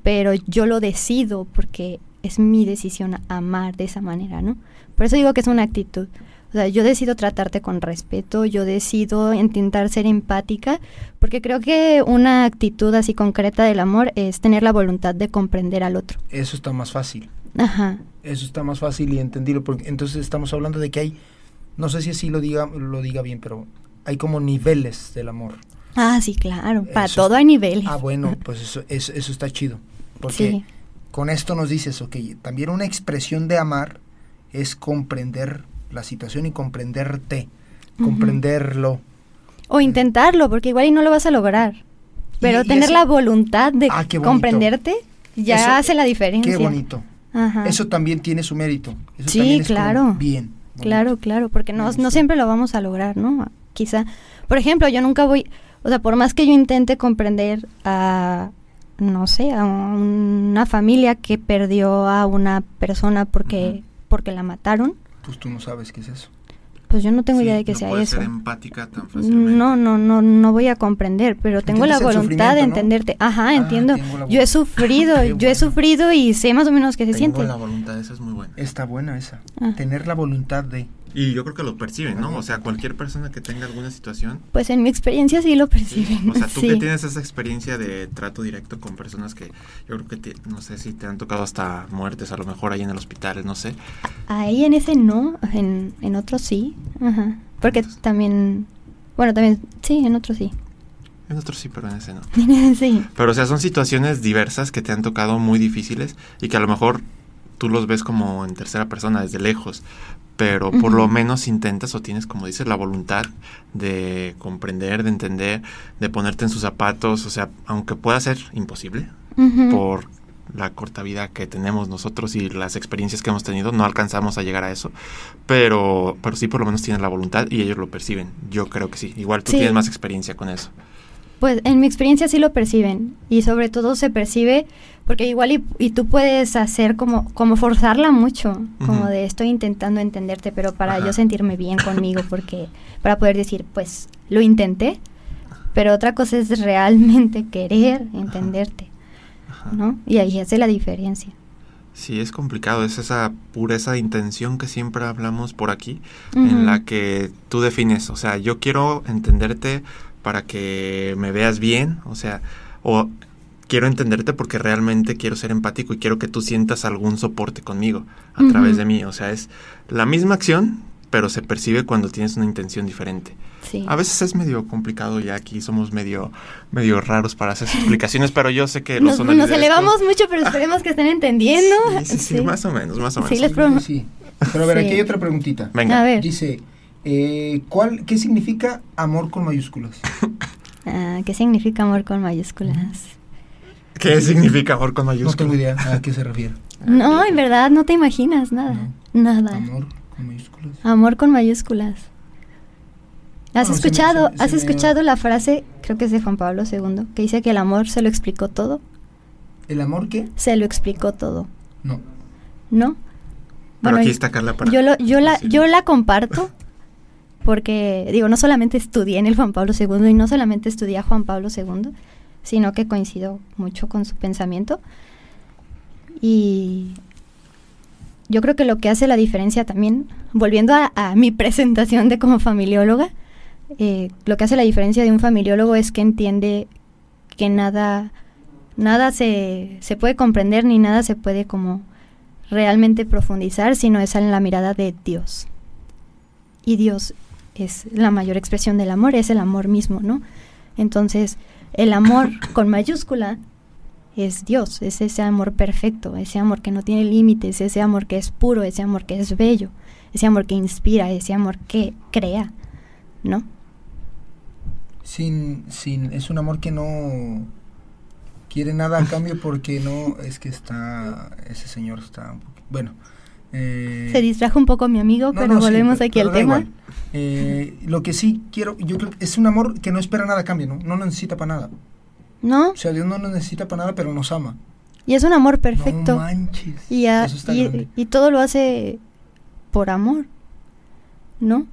Speaker 3: pero yo lo decido porque es mi decisión amar de esa manera, ¿no? Por eso digo que es una actitud. O sea, yo decido tratarte con respeto, yo decido intentar ser empática, porque creo que una actitud así concreta del amor es tener la voluntad de comprender al otro.
Speaker 2: Eso está más fácil.
Speaker 3: Ajá.
Speaker 2: Eso está más fácil y entendido, porque entonces estamos hablando de que hay, no sé si así lo diga, lo diga bien, pero hay como niveles del amor.
Speaker 3: Ah, sí, claro. Para
Speaker 2: Eso
Speaker 3: todo hay niveles.
Speaker 2: Ah, bueno, pues eso, eso, eso está chido. Porque
Speaker 3: Sí.
Speaker 2: con esto nos dices, ok, también una expresión de amar es comprender la situación y comprenderte, comprenderlo.
Speaker 3: O intentarlo, porque igual y no lo vas a lograr. Pero
Speaker 2: Y- y
Speaker 3: tener
Speaker 2: ese-
Speaker 3: la voluntad de
Speaker 2: Ah,
Speaker 3: comprenderte ya
Speaker 2: Eso-
Speaker 3: hace la diferencia.
Speaker 2: Qué bonito.
Speaker 3: Ajá.
Speaker 2: Eso también tiene su mérito. Eso
Speaker 3: Sí,
Speaker 2: también es como
Speaker 3: claro.
Speaker 2: bien. bonito.
Speaker 3: Claro, claro, porque no, no siempre lo vamos a lograr, ¿no? Quizá, por ejemplo, yo nunca voy, o sea, por más que yo intente comprender a, no sé, a una familia que perdió a una persona porque, porque la mataron,
Speaker 2: Pues tú no sabes qué es eso.
Speaker 3: Pues yo no tengo
Speaker 1: Sí,
Speaker 3: idea de que
Speaker 1: no
Speaker 3: sea eso.
Speaker 1: ser empática tan fácilmente.
Speaker 3: No, no, no, no voy a comprender, pero tengo la
Speaker 2: Entiendes el
Speaker 3: voluntad de entenderte. Ajá,
Speaker 2: Ah,
Speaker 3: entiendo.
Speaker 2: tengo la
Speaker 3: Yo he sufrido, yo he sufrido y sé más o menos qué se
Speaker 1: Tengo
Speaker 3: siente.
Speaker 1: la voluntad, esa es muy buena.
Speaker 2: Está buena esa.
Speaker 3: Ah.
Speaker 2: Tener la voluntad de...
Speaker 1: Y yo creo que lo perciben, ¿no? O sea, cualquier persona que tenga alguna situación.
Speaker 3: Pues en mi experiencia sí lo
Speaker 1: sí.
Speaker 3: perciben.
Speaker 1: O sea, tú
Speaker 3: sí.
Speaker 1: que tienes esa experiencia de trato directo con personas que yo creo que te- no sé si te han tocado hasta muertes, a lo mejor ahí en el hospital, no sé.
Speaker 3: Ahí en ese no, en, en otro sí. Ajá. Porque
Speaker 1: Entonces-
Speaker 3: también, bueno, también, sí, en otro sí.
Speaker 1: En otros sí, pero en ese no.
Speaker 3: sí.
Speaker 1: Pero o sea, son situaciones diversas que te han tocado muy difíciles y que a lo mejor tú los ves como en tercera persona, desde lejos. Pero por lo menos intentas o tienes, como dices, la voluntad de comprender, de entender, de ponerte en sus zapatos. O sea, aunque pueda ser imposible por la corta vida que tenemos nosotros y las experiencias que hemos tenido, no alcanzamos a llegar a eso. Pero, pero sí por lo menos tienes la voluntad y ellos lo perciben. Yo creo que sí. Igual tú
Speaker 3: Sí.
Speaker 1: tienes más experiencia con eso.
Speaker 3: Pues en mi experiencia sí lo perciben. Y sobre todo se percibe porque igual y, y tú puedes hacer como, como forzarla mucho. Como de estoy intentando entenderte, pero para
Speaker 1: Ajá.
Speaker 3: yo sentirme bien conmigo, porque para poder decir, pues lo intenté. Pero otra cosa es realmente querer entenderte,
Speaker 1: Ajá.
Speaker 3: ¿no? Y ahí hace la diferencia.
Speaker 1: Sí, es complicado, es esa pureza de intención que siempre hablamos por aquí, en la que tú defines, o sea, yo quiero entenderte para que me veas bien, o sea, o quiero entenderte porque realmente quiero ser empático y quiero que tú sientas algún soporte conmigo a
Speaker 3: Ujú.
Speaker 1: través de mí, o sea, es la misma acción, pero se percibe cuando tienes una intención diferente.
Speaker 3: Sí.
Speaker 1: A veces es medio complicado y aquí somos medio medio raros para hacer explicaciones, pero yo sé que los
Speaker 3: Nos, nos elevamos mucho, pero esperemos que estén entendiendo.
Speaker 1: Sí, sí, sí, más o menos, más o menos.
Speaker 3: Sí, les
Speaker 2: Sí,
Speaker 3: prometo.
Speaker 2: sí. Pero a ver,
Speaker 3: Sí.
Speaker 2: aquí hay otra preguntita.
Speaker 1: Venga.
Speaker 3: A ver.
Speaker 2: Dice, eh, ¿cuál, ¿qué significa amor con mayúsculas?
Speaker 3: Ah, ¿Qué significa amor con mayúsculas?
Speaker 1: ¿Qué significa amor con
Speaker 2: No
Speaker 1: mayúsculas?
Speaker 2: tengo idea a qué se refiere.
Speaker 3: No, en verdad no te imaginas nada. Nada.
Speaker 2: Amor con mayúsculas.
Speaker 3: Amor con mayúsculas. ¿Has
Speaker 2: Bueno, se me-
Speaker 3: escuchado,
Speaker 2: se
Speaker 3: has
Speaker 2: me-
Speaker 3: escuchado la frase, creo que es de Juan Pablo II, que dice que el amor se lo explicó todo?
Speaker 2: ¿El amor qué?
Speaker 3: Se lo explicó todo,
Speaker 2: No.
Speaker 3: ¿no?
Speaker 1: Pero
Speaker 3: Bueno,
Speaker 1: aquí está Carla para
Speaker 3: yo, lo, yo, la, yo la comparto porque, digo, no solamente estudié en el Juan Pablo II y no solamente estudié a Juan Pablo II, sino que coincido mucho con su pensamiento. Y yo creo que lo que hace la diferencia también, volviendo a, mi presentación de como familióloga, eh, lo que hace la diferencia de un familiólogo es que entiende que nada, nada se, se puede comprender ni nada se puede como realmente profundizar, sino es en la mirada de Dios. Y Dios es la mayor expresión del amor, es el amor mismo, ¿no? Entonces, el amor con mayúscula es Dios, es ese amor perfecto, ese amor que no tiene límites, ese amor que es puro, ese amor que es bello, ese amor que inspira, ese amor que crea, ¿no?
Speaker 2: Sin, sin, es un amor que no quiere nada a cambio porque no, es que está, ese señor está, bueno. Eh,
Speaker 3: Se distrajo un poco mi amigo,
Speaker 2: no,
Speaker 3: pero
Speaker 2: no,
Speaker 3: volvemos aquí
Speaker 2: pero
Speaker 3: al tema.
Speaker 2: Eh, lo que sí quiero, yo creo que es un amor que no espera nada a cambio, ¿no? No lo necesita para nada.
Speaker 3: ¿No?
Speaker 2: O sea, Dios no lo necesita para nada, pero nos ama.
Speaker 3: Y es un amor perfecto.
Speaker 2: No manches.
Speaker 3: Y, a-
Speaker 2: Eso está
Speaker 3: y-
Speaker 2: grande.
Speaker 3: y todo lo hace por amor, ¿no?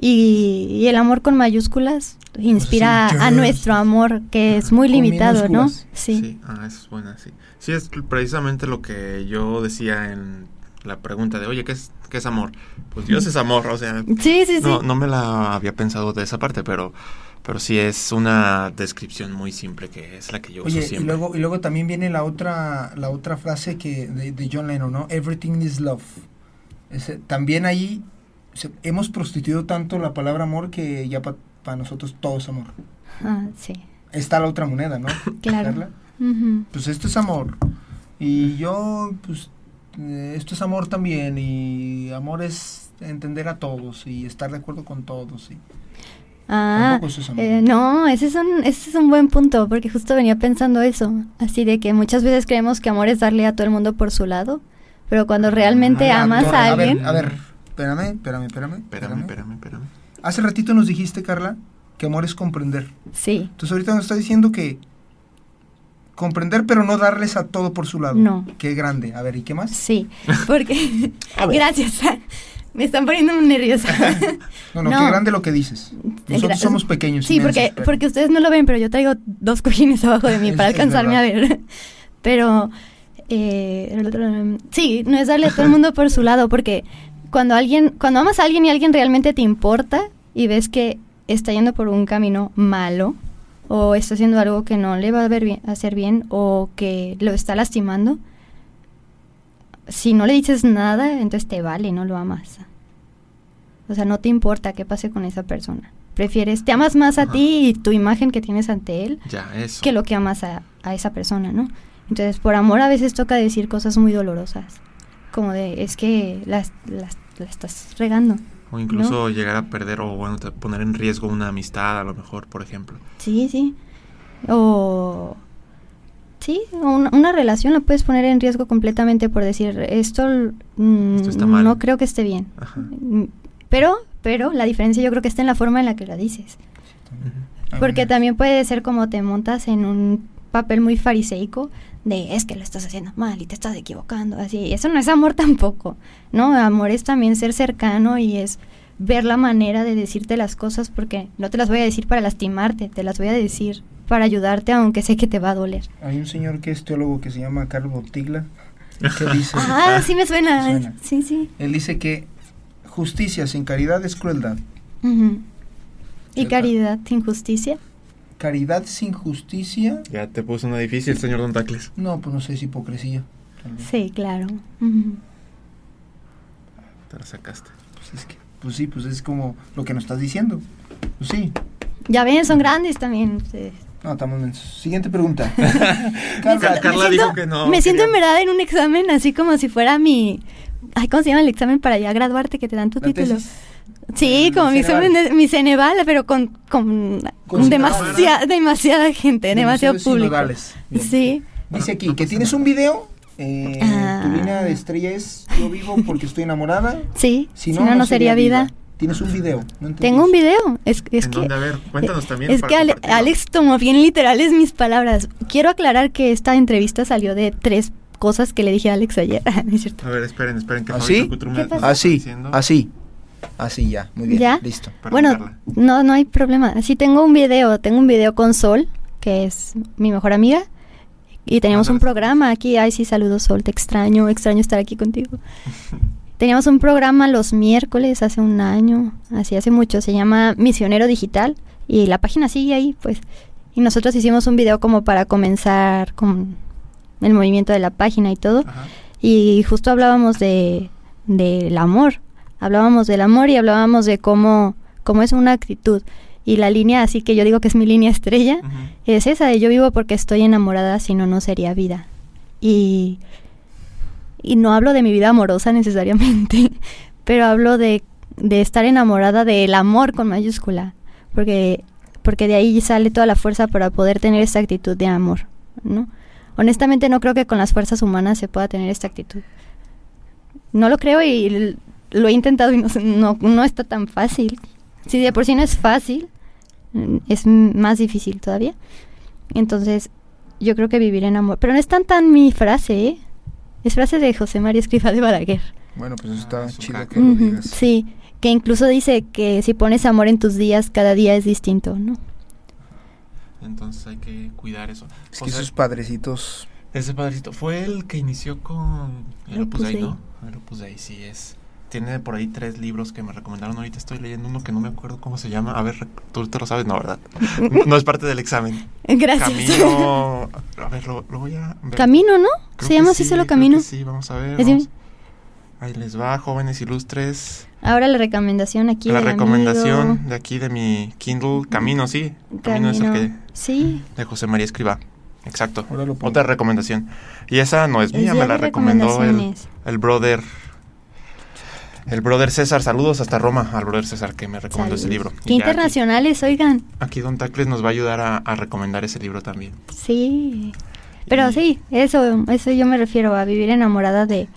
Speaker 3: Y, y el amor con mayúsculas inspira
Speaker 2: sí,
Speaker 3: a nuestro amor, que es muy limitado, ¿no? Sí,
Speaker 1: ah, eso es buena, sí. Sí, es precisamente lo que yo decía en la pregunta de, oye, ¿qué es, qué es amor? Pues Dios es amor, o sea,
Speaker 3: Sí, sí, sí.
Speaker 1: no, no me la había pensado de esa parte, pero, pero sí es una descripción muy simple que es la que yo uso
Speaker 2: Oye, y
Speaker 1: siempre.
Speaker 2: luego, y luego también viene la otra, la otra frase que de, de John Lennon, ¿no? Everything is love. Ese- también ahí se- hemos prostituido tanto la palabra amor que ya para nosotros todo es amor.
Speaker 3: Ah, sí.
Speaker 2: Está la otra moneda, ¿no?
Speaker 3: Claro.
Speaker 2: Carla?
Speaker 3: Ujú.
Speaker 2: Pues esto es amor. Y yo, pues, esto es amor también. Y amor es entender a todos y estar de acuerdo con todos. Y
Speaker 3: Ah,
Speaker 2: es
Speaker 3: eh, no, ese es, un, ese es un buen punto, porque justo venía pensando eso, así de que muchas veces creemos que amor es darle a todo el mundo por su lado, pero cuando realmente
Speaker 2: Ah,
Speaker 3: amas
Speaker 2: torre,
Speaker 3: a
Speaker 2: a ver,
Speaker 3: alguien,
Speaker 2: a ver, espérame, espérame, espérame.
Speaker 1: Espérame, espérame, espérame.
Speaker 2: Hace ratito nos dijiste, Carla, que amor es comprender.
Speaker 3: sí,
Speaker 2: Entonces ahorita nos está diciendo que comprender pero no darles a todo por su lado.
Speaker 3: No.
Speaker 2: Qué grande. A ver, ¿y qué más?
Speaker 3: sí, porque,
Speaker 2: A ver.
Speaker 3: gracias, me están poniendo muy nerviosa.
Speaker 2: No, no,
Speaker 3: No.
Speaker 2: qué grande lo que dices. Nosotros somos pequeños.
Speaker 3: Sí,
Speaker 2: inmensos,
Speaker 3: porque,
Speaker 2: pero-
Speaker 3: porque ustedes no lo ven, pero yo traigo dos cojines abajo de mí para alcanzarme a ver. Pero, eh, sí, no es darle a todo el mundo por su lado, porque cuando alguien, cuando amas a alguien y alguien realmente te importa y ves que está yendo por un camino malo o está haciendo algo que no le va a ver bien, hacer bien o que lo está lastimando, si no le dices nada, entonces te vale, no lo amas. O sea, no te importa qué pase con esa persona. Prefieres, te amas más a ti y tu imagen que tienes ante él
Speaker 1: Ya, eso.
Speaker 3: que lo que amas a, a esa persona, ¿no? Entonces, por amor a veces toca decir cosas muy dolorosas. Como de, es que las, las, la estás regando.
Speaker 1: O incluso llegar a perder o bueno, poner en riesgo una amistad a lo mejor, por ejemplo.
Speaker 3: Sí, sí. O... Sí, o una, una relación la puedes poner en riesgo completamente por decir, esto, mm,
Speaker 1: Esto está mal.
Speaker 3: no creo que esté bien.
Speaker 1: Ajá.
Speaker 3: Mm, Pero, pero la diferencia yo creo que está en la forma en la que la dices. Porque también puede ser como te montas en un papel muy fariseico de es que lo estás haciendo mal y te estás equivocando, así. Eso no es amor tampoco, ¿no? Amor es también ser cercano y es ver la manera de decirte las cosas porque no te las voy a decir para lastimarte, te las voy a decir para ayudarte aunque sé que te va a doler.
Speaker 2: Hay un señor que es teólogo que se llama Carlos Botigla que dice,
Speaker 3: Ah, sí me suena.
Speaker 2: ¿Te suena?
Speaker 3: Sí, sí.
Speaker 2: él dice que justicia sin caridad es crueldad.
Speaker 3: Y caridad sin justicia.
Speaker 2: Caridad sin justicia,
Speaker 1: Ya te puso una difícil, señor Don Tacles.
Speaker 2: no, pues no sé, es hipocresía.
Speaker 3: Sí, claro.
Speaker 1: Te la sacaste.
Speaker 2: Pues es que, pues sí, pues es como lo que nos estás diciendo. Pues sí.
Speaker 3: Ya ven, son grandes también ustedes.
Speaker 2: No, estamos mensos. Siguiente pregunta.
Speaker 3: Me
Speaker 2: Carla,
Speaker 3: siento-
Speaker 1: Carla
Speaker 3: me
Speaker 1: dijo que no
Speaker 3: Me siento en verdad en un examen así como si fuera mi... Ay, ¿cómo se llama el examen para ya graduarte que te dan tu
Speaker 2: la
Speaker 3: título?
Speaker 2: tesis.
Speaker 3: Sí, como mi mi Ceneval, pero con, con,
Speaker 2: Con
Speaker 3: demasiada, demasiada gente, demasiado público. Sí.
Speaker 2: Dice aquí que tienes un video. eh,
Speaker 3: Ah.
Speaker 2: Tu línea de estrella es Yo vivo porque estoy enamorada.
Speaker 3: Sí,
Speaker 2: Si no, no, sería vida. Tienes un video. ¿no?
Speaker 3: Tengo un video. Es, es
Speaker 1: ¿En
Speaker 3: que,
Speaker 1: dónde? A ver, cuéntanos también.
Speaker 3: es que Ale-. Alex tomó bien literales mis palabras. Quiero aclarar que esta entrevista salió de tres cosas que le dije a Alex ayer. ¿No es cierto?
Speaker 1: A ver, esperen, esperen que
Speaker 2: ¿Así?
Speaker 1: Me-
Speaker 3: ¿Qué
Speaker 2: Así,
Speaker 1: diciendo.
Speaker 2: así. Así ya. Muy bien.
Speaker 3: ¿Ya?
Speaker 2: Listo.
Speaker 3: Bueno,
Speaker 1: Carla.
Speaker 3: no, no hay problema. Sí tengo un video, tengo un video con Sol, que es mi mejor amiga, y teníamos un programa aquí. Ay, sí, saludos Sol, te extraño, extraño estar aquí contigo. Teníamos un programa los miércoles hace un año, así hace mucho, se llama Misionero Digital, y la página sigue ahí, pues. Y nosotros hicimos un video como para comenzar con el movimiento de la página y todo.
Speaker 1: Ajá.
Speaker 3: Y justo hablábamos de del amor. Hablábamos del amor y hablábamos de cómo, cómo es una actitud. Y la línea, así que yo digo que es mi línea estrella, es esa de yo vivo porque estoy enamorada, si no, no sería vida. Y, y no hablo de mi vida amorosa necesariamente, pero hablo de, de estar enamorada del amor con mayúscula, porque, porque de ahí sale toda la fuerza para poder tener esta actitud de amor, ¿no? Honestamente no creo que con las fuerzas humanas se pueda tener esta actitud. No lo creo y lo he intentado y no, no, no está tan fácil. Si de por sí no es fácil, mm, es más difícil todavía. Entonces, yo creo que vivir en amor. Pero no es tan tan mi frase, ¿eh? Es frase de José María Escrifa de Balaguer.
Speaker 2: Bueno, pues eso está
Speaker 1: Ah,
Speaker 2: chido que lo
Speaker 3: Ujú,
Speaker 2: digas.
Speaker 3: Sí, que incluso dice que si pones amor en tus días, cada día es distinto, ¿no?
Speaker 1: Entonces hay que cuidar eso.
Speaker 2: Es
Speaker 1: O
Speaker 2: que
Speaker 1: sea,
Speaker 2: esos padrecitos
Speaker 1: Ese padrecito fue el que inició con el Opus Dei, ¿no? El Opus Dei, sí es. Tiene por ahí tres libros que me recomendaron. Ahorita estoy leyendo uno que no me acuerdo cómo se llama. A ver, tú te lo sabes, no, ¿verdad? No es parte del examen.
Speaker 3: Gracias.
Speaker 1: Camino. A ver, lo, lo voy a ver.
Speaker 3: Camino, ¿no?
Speaker 1: Creo
Speaker 3: Se llama así
Speaker 1: sí,
Speaker 3: solo Camino.
Speaker 1: Sí, vamos a ver. Vamos. Ahí les va, jóvenes ilustres.
Speaker 3: Ahora la recomendación aquí.
Speaker 1: La
Speaker 3: del
Speaker 1: recomendación
Speaker 3: amigo.
Speaker 1: de aquí de mi Kindle, Camino, sí. Camino, es el que.
Speaker 3: Sí.
Speaker 1: De José María Escriba. Exacto.
Speaker 2: Ahora lo pongo.
Speaker 1: Otra recomendación. Y esa no es mía, me la recomendó el, el brother. El brother César. Saludos hasta Roma al brother César que me recomendó ese libro.
Speaker 3: Qué internacionales, oigan.
Speaker 1: Aquí, Don Tacles nos va a ayudar a, a recomendar ese libro también.
Speaker 3: Sí. Pero
Speaker 1: Y-
Speaker 3: sí, eso, eso yo me refiero a vivir enamorada de,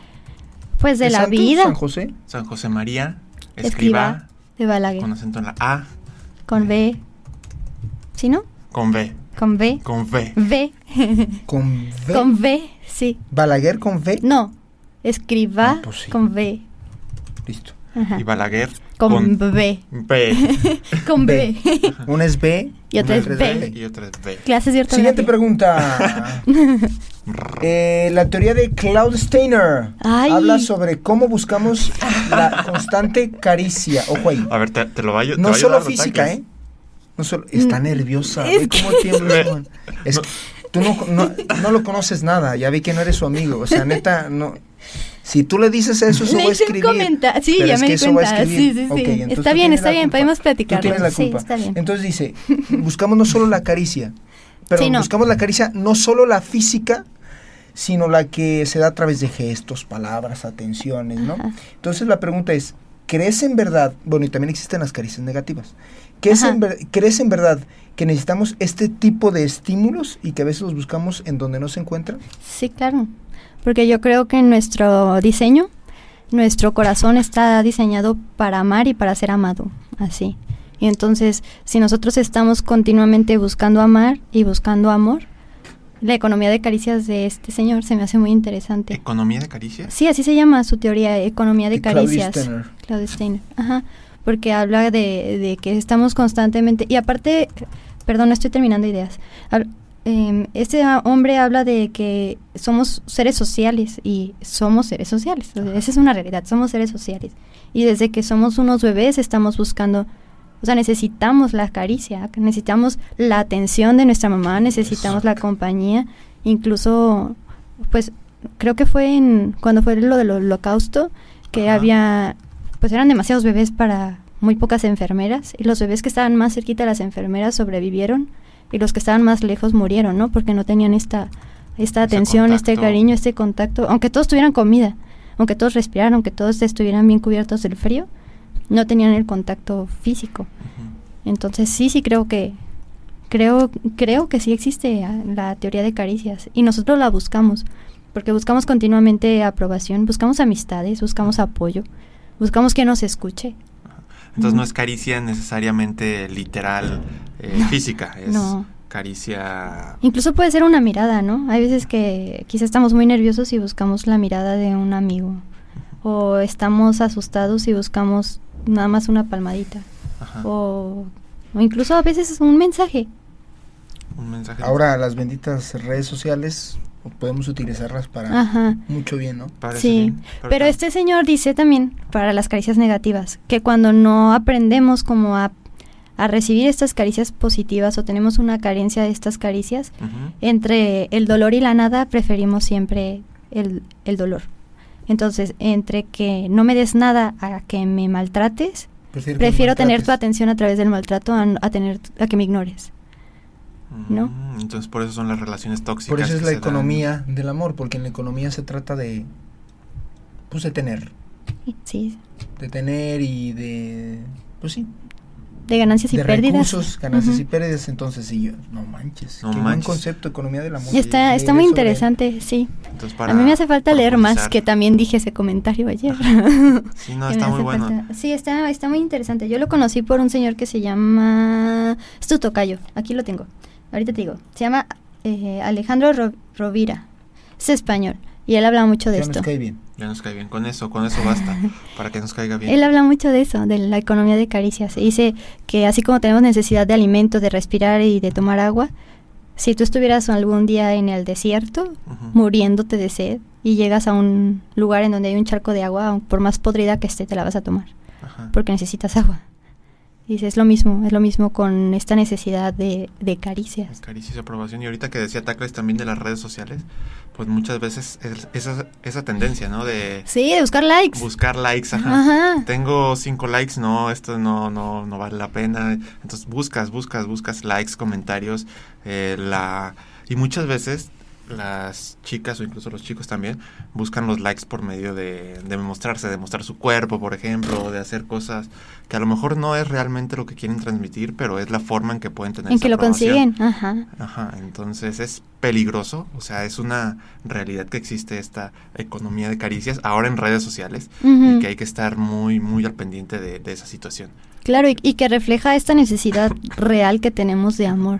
Speaker 3: pues de,
Speaker 2: ¿De
Speaker 3: la vida.
Speaker 2: San José.
Speaker 1: San José María
Speaker 3: Escriba
Speaker 1: Escriba,
Speaker 3: de Balaguer.
Speaker 1: con acento en la A,
Speaker 3: Con B. ¿Sí, no?
Speaker 1: con B,
Speaker 3: Con B.
Speaker 1: con V.
Speaker 3: V.
Speaker 2: Con V.
Speaker 3: Con V, sí.
Speaker 2: Balaguer con V.
Speaker 3: No. Escriba
Speaker 2: Ah, pues sí.
Speaker 3: con V.
Speaker 2: Listo.
Speaker 3: Ajá.
Speaker 1: Y Balaguer
Speaker 3: Con, B.
Speaker 1: B.
Speaker 3: con B.
Speaker 2: Una es B.
Speaker 3: Y otra es B.
Speaker 1: Y otra es B.
Speaker 3: Clases de.
Speaker 2: Siguiente pregunta. Eh, la teoría de Claude Steiner
Speaker 3: Ay.
Speaker 2: habla sobre cómo buscamos la constante caricia. Ojo ahí.
Speaker 1: A ver, te, te lo va a ayu- te
Speaker 2: No
Speaker 1: va a
Speaker 2: solo física. ¿eh? No solo, está nerviosa.
Speaker 3: Mm. Es
Speaker 2: Ve cómo
Speaker 3: que-
Speaker 2: tiembla. Juan. Es que tú no, no, no lo conoces nada. Ya vi que no eres su amigo. O sea, neta, no. Si tú le dices eso, eso va a escribir.
Speaker 3: comentario. Sí, ya
Speaker 2: es
Speaker 3: me
Speaker 2: que
Speaker 3: di
Speaker 2: eso va a.
Speaker 3: Sí, sí, sí. Está
Speaker 2: tú
Speaker 3: bien, está bien.
Speaker 2: culpa.
Speaker 3: Podemos
Speaker 2: Tú
Speaker 3: platicar.
Speaker 2: tienes la
Speaker 3: Sí,
Speaker 2: culpa.
Speaker 3: está bien.
Speaker 2: Entonces dice, buscamos no solo la caricia, pero
Speaker 3: Sí, no.
Speaker 2: buscamos la caricia no solo la física, sino la que se da a través de gestos, palabras, atenciones, ¿no?
Speaker 3: Ajá.
Speaker 2: Entonces la pregunta es, ¿crees en verdad, bueno, y también existen las caricias negativas, ¿crees
Speaker 3: Ajá.
Speaker 2: en, ver- ¿crees en verdad que necesitamos este tipo de estímulos y que a veces los buscamos en donde no se encuentran?
Speaker 3: Sí, claro. Porque yo creo que en nuestro diseño, nuestro corazón está diseñado para amar y para ser amado. Así. Y entonces, si nosotros estamos continuamente buscando amar y buscando amor, la economía de caricias de este señor se me hace muy interesante.
Speaker 1: ¿Economía de caricias?
Speaker 3: Sí, así se llama su teoría, economía de caricias.
Speaker 2: Steiner.
Speaker 3: Claude Steiner. Ajá. Porque habla de, de que estamos constantemente. Y aparte, perdón, no estoy terminando ideas. Hab- em, este hombre habla de que somos seres sociales y somos seres sociales. O sea, esa es una realidad, somos seres sociales. Y desde que somos unos bebés estamos buscando. O sea, necesitamos la caricia, necesitamos la atención de nuestra mamá, necesitamos la compañía, incluso, pues, creo que fue en cuando fue lo del holocausto, que
Speaker 1: Ajá.
Speaker 3: había, pues eran demasiados bebés para muy pocas enfermeras, y los bebés que estaban más cerquita de las enfermeras sobrevivieron, y los que estaban más lejos murieron, ¿no? Porque no tenían esta, esta atención, este cariño, este contacto, aunque todos tuvieran comida, aunque todos respiraran, aunque todos estuvieran bien cubiertos del frío, no tenían el contacto físico. Entonces sí, sí creo que creo creo que sí existe ah, la teoría de caricias y nosotros la buscamos porque buscamos continuamente aprobación, buscamos amistades, buscamos apoyo, buscamos que nos escuche.
Speaker 1: Entonces no es caricia necesariamente literal eh,
Speaker 3: No,
Speaker 1: física, es
Speaker 3: no.
Speaker 1: caricia...
Speaker 3: Incluso puede ser una mirada, ¿no? Hay veces que quizá estamos muy nerviosos y buscamos la mirada de un amigo o estamos asustados y buscamos nada más una palmadita
Speaker 1: Ajá,
Speaker 3: o, o incluso a veces un mensaje.
Speaker 1: un mensaje.
Speaker 2: Ahora las benditas redes sociales podemos utilizarlas para
Speaker 3: Ajá.
Speaker 2: mucho bien, ¿no?
Speaker 1: Parece
Speaker 3: Sí,
Speaker 1: bien,
Speaker 3: pero este señor dice también para las caricias negativas que cuando no aprendemos como a, a recibir estas caricias positivas o tenemos una carencia de estas caricias, entre el dolor y la nada preferimos siempre el, el dolor. Entonces, entre que no me des nada a que me maltrates,
Speaker 2: Prefiero,
Speaker 3: tener tu atención a través del maltrato a, a tener a que me ignores. ¿No?
Speaker 1: Mm, Entonces por eso son las relaciones tóxicas.
Speaker 2: Por eso es la
Speaker 1: se dan.
Speaker 2: economía del amor, porque en la economía se trata de, pues de tener,
Speaker 3: Sí,
Speaker 2: de tener y de, pues sí,
Speaker 3: de ganancias y
Speaker 2: de
Speaker 3: pérdidas.
Speaker 2: recursos, ganancias
Speaker 3: Ujú.
Speaker 2: y pérdidas. Entonces, sí, yo, no manches,
Speaker 1: No
Speaker 2: qué buen
Speaker 1: manches.
Speaker 2: concepto, economía del amor.
Speaker 3: Está, está muy
Speaker 2: sobre-
Speaker 3: interesante, sí.
Speaker 1: Entonces,
Speaker 3: A
Speaker 1: para
Speaker 3: mí me hace falta leer más, que también dije ese comentario ayer.
Speaker 1: Sí, no, está muy bueno.
Speaker 3: falta- Sí, está, está muy interesante. Yo lo conocí por un señor que se llama... Es tu tocayo, aquí lo tengo. Ahorita te digo. Se llama eh, Alejandro Ro- Rovira. Es español. Y él habla mucho de
Speaker 2: Ya
Speaker 3: esto.
Speaker 2: nos cae bien.
Speaker 1: Ya nos cae bien. Con eso, con eso basta. para que nos caiga bien.
Speaker 3: Él habla mucho de eso, de la economía de caricias. Y dice que así como tenemos necesidad de alimento, de respirar y de tomar agua, Si tú estuvieras algún día en el desierto, muriéndote de sed, y llegas a un lugar en donde hay un charco de agua, por más podrida que esté, te la vas a tomar,
Speaker 1: Ajá.
Speaker 3: porque necesitas agua. Dice, es lo mismo, es lo mismo con esta necesidad de, de caricias.
Speaker 1: Caricias y aprobación. Y ahorita que decía Tacles también de las redes sociales, pues muchas veces es esa, esa tendencia, ¿no? De
Speaker 3: Sí, de buscar likes.
Speaker 1: buscar likes, ajá.
Speaker 3: Ajá.
Speaker 1: Tengo cinco likes, no, esto no, no, no vale la pena. Entonces buscas, buscas, buscas likes, comentarios, eh, la y muchas veces las chicas o incluso los chicos también buscan los likes por medio de, de mostrarse, de mostrar su cuerpo, por ejemplo, de hacer cosas que a lo mejor no es realmente lo que quieren transmitir, pero es la forma en que pueden tener
Speaker 3: En
Speaker 1: esa
Speaker 3: que lo consiguen. Ajá.
Speaker 1: Ajá, entonces es peligroso, o sea, es una realidad que existe esta economía de caricias ahora en redes sociales y que hay que estar muy, muy al pendiente de, de esa situación.
Speaker 3: Claro, y, y que refleja esta necesidad real que tenemos de amor.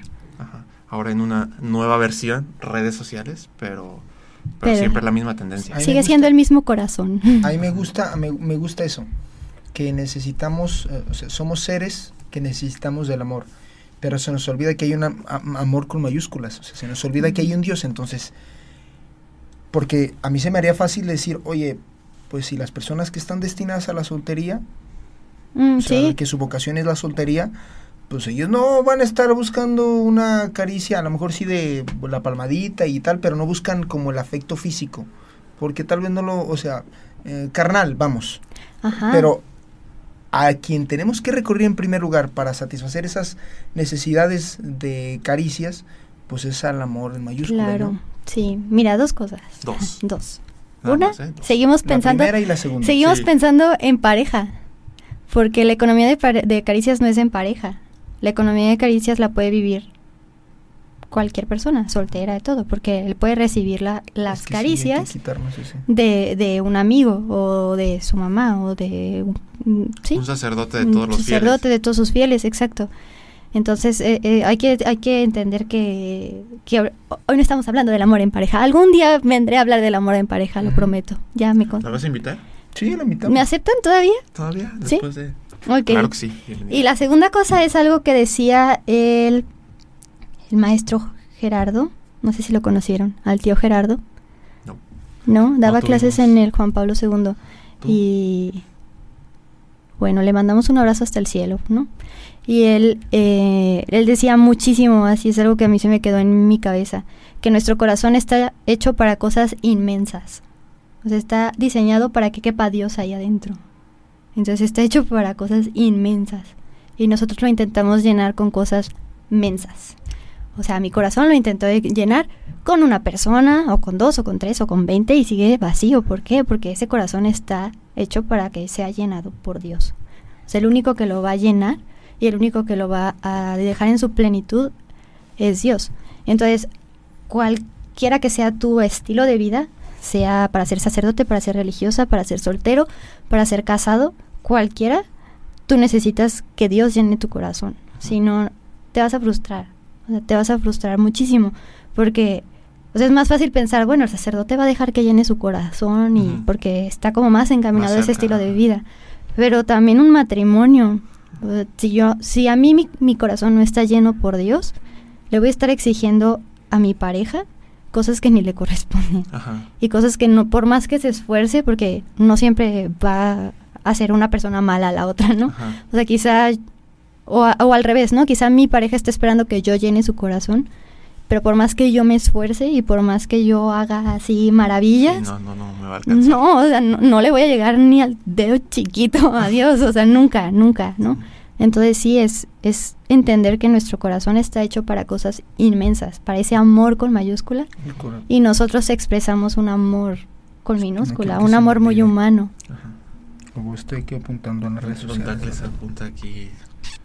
Speaker 1: Ahora en una nueva versión, redes sociales, pero, pero,
Speaker 3: Pero-
Speaker 1: siempre la misma tendencia.
Speaker 3: Sigue
Speaker 2: gusta.
Speaker 3: siendo el mismo corazón.
Speaker 2: A mí me gusta, me, me gusta eso, que necesitamos, eh, o sea, somos seres que necesitamos del amor, pero se nos olvida que hay un am- am- amor con mayúsculas, o sea, se nos olvida que hay un Dios, entonces, porque a mí se me haría fácil decir, oye, pues si las personas que están destinadas a la soltería,
Speaker 3: Mm,
Speaker 2: o sea,
Speaker 3: sí,
Speaker 2: que su vocación es la soltería, pues ellos no van a estar buscando una caricia, a lo mejor sí de la palmadita y tal, pero no buscan como el afecto físico, porque tal vez no lo, o sea, eh, carnal, vamos.
Speaker 3: ajá.
Speaker 2: Pero a quien tenemos que recurrir en primer lugar para satisfacer esas necesidades de caricias, pues es al amor en mayúscula.
Speaker 3: Claro,
Speaker 2: ¿no?
Speaker 3: sí. Mira, dos cosas.
Speaker 1: Dos.
Speaker 3: Dos.
Speaker 1: Nada
Speaker 3: Una,
Speaker 1: más, ¿eh? Dos.
Speaker 3: seguimos
Speaker 2: La
Speaker 3: pensando,
Speaker 2: primera y la segunda.
Speaker 3: seguimos
Speaker 1: Sí.
Speaker 3: pensando en pareja, porque la economía de, de caricias no es en pareja. La economía de caricias la puede vivir cualquier persona, soltera, de todo, porque él puede recibir la- las
Speaker 2: Es que sí, hay que
Speaker 3: caricias de, de un amigo o de su mamá o de un, sí,
Speaker 1: Un sacerdote de
Speaker 3: un
Speaker 1: todos los
Speaker 3: sacerdote
Speaker 1: fieles.
Speaker 3: de todos sus fieles, exacto. Entonces eh, eh, hay que hay que entender que, que hoy no estamos hablando del amor en pareja. Algún día vendré a hablar del amor en pareja, lo prometo. Ya me con-
Speaker 1: ¿La vas a invitar?
Speaker 2: Sí, la mitad.
Speaker 3: ¿Me aceptan todavía?
Speaker 1: ¿Todavía?
Speaker 3: ¿Sí?
Speaker 1: Después de... Claro que sí.
Speaker 3: Y la segunda cosa es algo que decía el, el maestro Gerardo, no sé si lo conocieron, al tío Gerardo.
Speaker 1: No.
Speaker 3: No, daba clases en el Juan Pablo II.
Speaker 1: ¿Tú?
Speaker 3: Y bueno, le mandamos un abrazo hasta el cielo, ¿no? Y él, eh, él decía muchísimo, así es algo que a mí se me quedó en mi cabeza, que nuestro corazón está hecho para cosas inmensas. O sea, está diseñado para que quepa Dios ahí adentro. Entonces está hecho para cosas inmensas. Y nosotros lo intentamos llenar con cosas mensas. O sea, mi corazón lo intentó llenar con una persona, o con dos, o con tres, o con veinte, y sigue vacío. ¿Por qué? Porque ese corazón está hecho para que sea llenado por Dios. O sea, el único que lo va a llenar y el único que lo va a dejar en su plenitud es Dios. Entonces, cualquiera que sea tu estilo de vida, sea para ser sacerdote, para ser religiosa, para ser soltero, para ser casado, cualquiera, tú necesitas que Dios llene tu corazón. Si no, te vas a frustrar. O sea, te vas a frustrar muchísimo. Porque o sea, es más fácil pensar, bueno, el sacerdote va a dejar que llene su corazón y porque está como más encaminado a ese estilo de vida. Pero también un matrimonio. O sea, si yo, si a mí mi, mi corazón no está lleno por Dios, le voy a estar exigiendo a mi pareja cosas que ni le corresponden
Speaker 1: Ajá.
Speaker 3: y cosas que no, por más que se esfuerce, porque no siempre va a ser una persona mala a la otra, ¿no?
Speaker 1: Ajá.
Speaker 3: O sea, quizá, o, a- o al revés, ¿no? Quizá mi pareja esté esperando que yo llene su corazón, pero por más que yo me esfuerce y por más que yo haga así maravillas,
Speaker 1: Sí, no, no, no, me va a alcanzar.
Speaker 3: no, o sea, no, no le voy a llegar ni al dedo chiquito a Dios, o sea, nunca, nunca, ¿no? Entonces sí, es, es entender que nuestro corazón está hecho para cosas inmensas, para ese amor con mayúscula, y nosotros expresamos un amor con minúscula, un amor muy humano.
Speaker 1: Ajá.
Speaker 2: Luego estoy aquí apuntando en las redes sociales.
Speaker 1: Apunta aquí.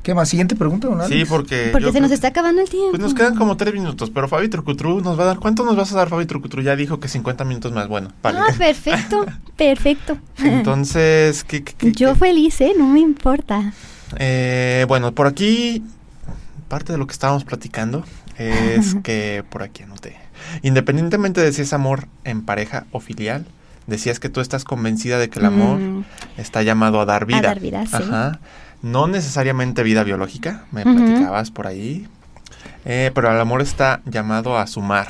Speaker 2: ¿Qué más? ¿Siguiente pregunta, don
Speaker 1: Sí, porque.
Speaker 3: Porque se nos está acabando el tiempo.
Speaker 1: Pues nos quedan como tres minutos, pero Fabi Trucutru nos va a dar. ¿Cuánto nos vas a dar, Fabi Trucutru? Ya dijo que 50 minutos más. Bueno, vale.
Speaker 3: Ah, perfecto, perfecto.
Speaker 1: Entonces, ¿qué, qué- qué-
Speaker 3: Yo
Speaker 1: qué?
Speaker 3: feliz, ¿eh? No me importa.
Speaker 1: Eh, bueno, por aquí, parte de lo que estábamos platicando es que por aquí anoté. Independientemente de si es amor en pareja o filial, decías que tú estás convencida de que el amor
Speaker 3: Mm,
Speaker 1: está llamado a dar vida.
Speaker 3: dar vida, sí.
Speaker 1: Ajá. No necesariamente vida biológica, me platicabas por ahí. Eh, pero el amor está llamado a sumar,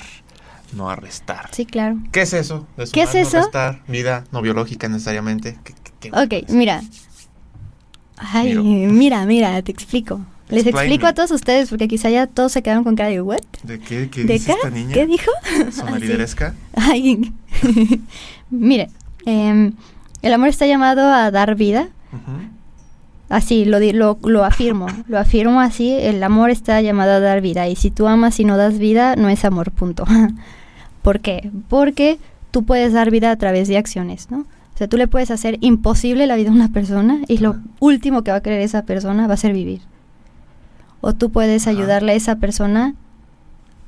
Speaker 1: no a restar.
Speaker 3: Sí, claro.
Speaker 1: ¿Qué es eso? De
Speaker 3: ¿Qué es
Speaker 1: no
Speaker 3: eso?
Speaker 1: restar, vida no biológica necesariamente. ¿Qué- qué- qué-
Speaker 3: Ok, mira. Ay,
Speaker 1: Miro.
Speaker 3: mira, mira, te explico. Les
Speaker 1: Explain
Speaker 3: explico
Speaker 1: me.
Speaker 3: a todos ustedes porque quizá ya todos se quedaron con cara de ¿what?
Speaker 1: ¿De qué, qué
Speaker 3: ¿De
Speaker 1: dice
Speaker 3: qué?
Speaker 1: esta niña?
Speaker 3: ¿Qué dijo?
Speaker 1: ¿Sonarideresca?
Speaker 3: Ay, mire, em, el amor está llamado a dar vida. Así, lo, lo, lo afirmo, lo afirmo así, el amor está llamado a dar vida y si tú amas y no das vida, no es amor, punto. ¿Por qué? Porque tú puedes dar vida a través de acciones, ¿no? O sea, tú le puedes hacer imposible la vida a una persona y lo último que va a querer esa persona va a ser vivir. O tú puedes ayudarle a esa persona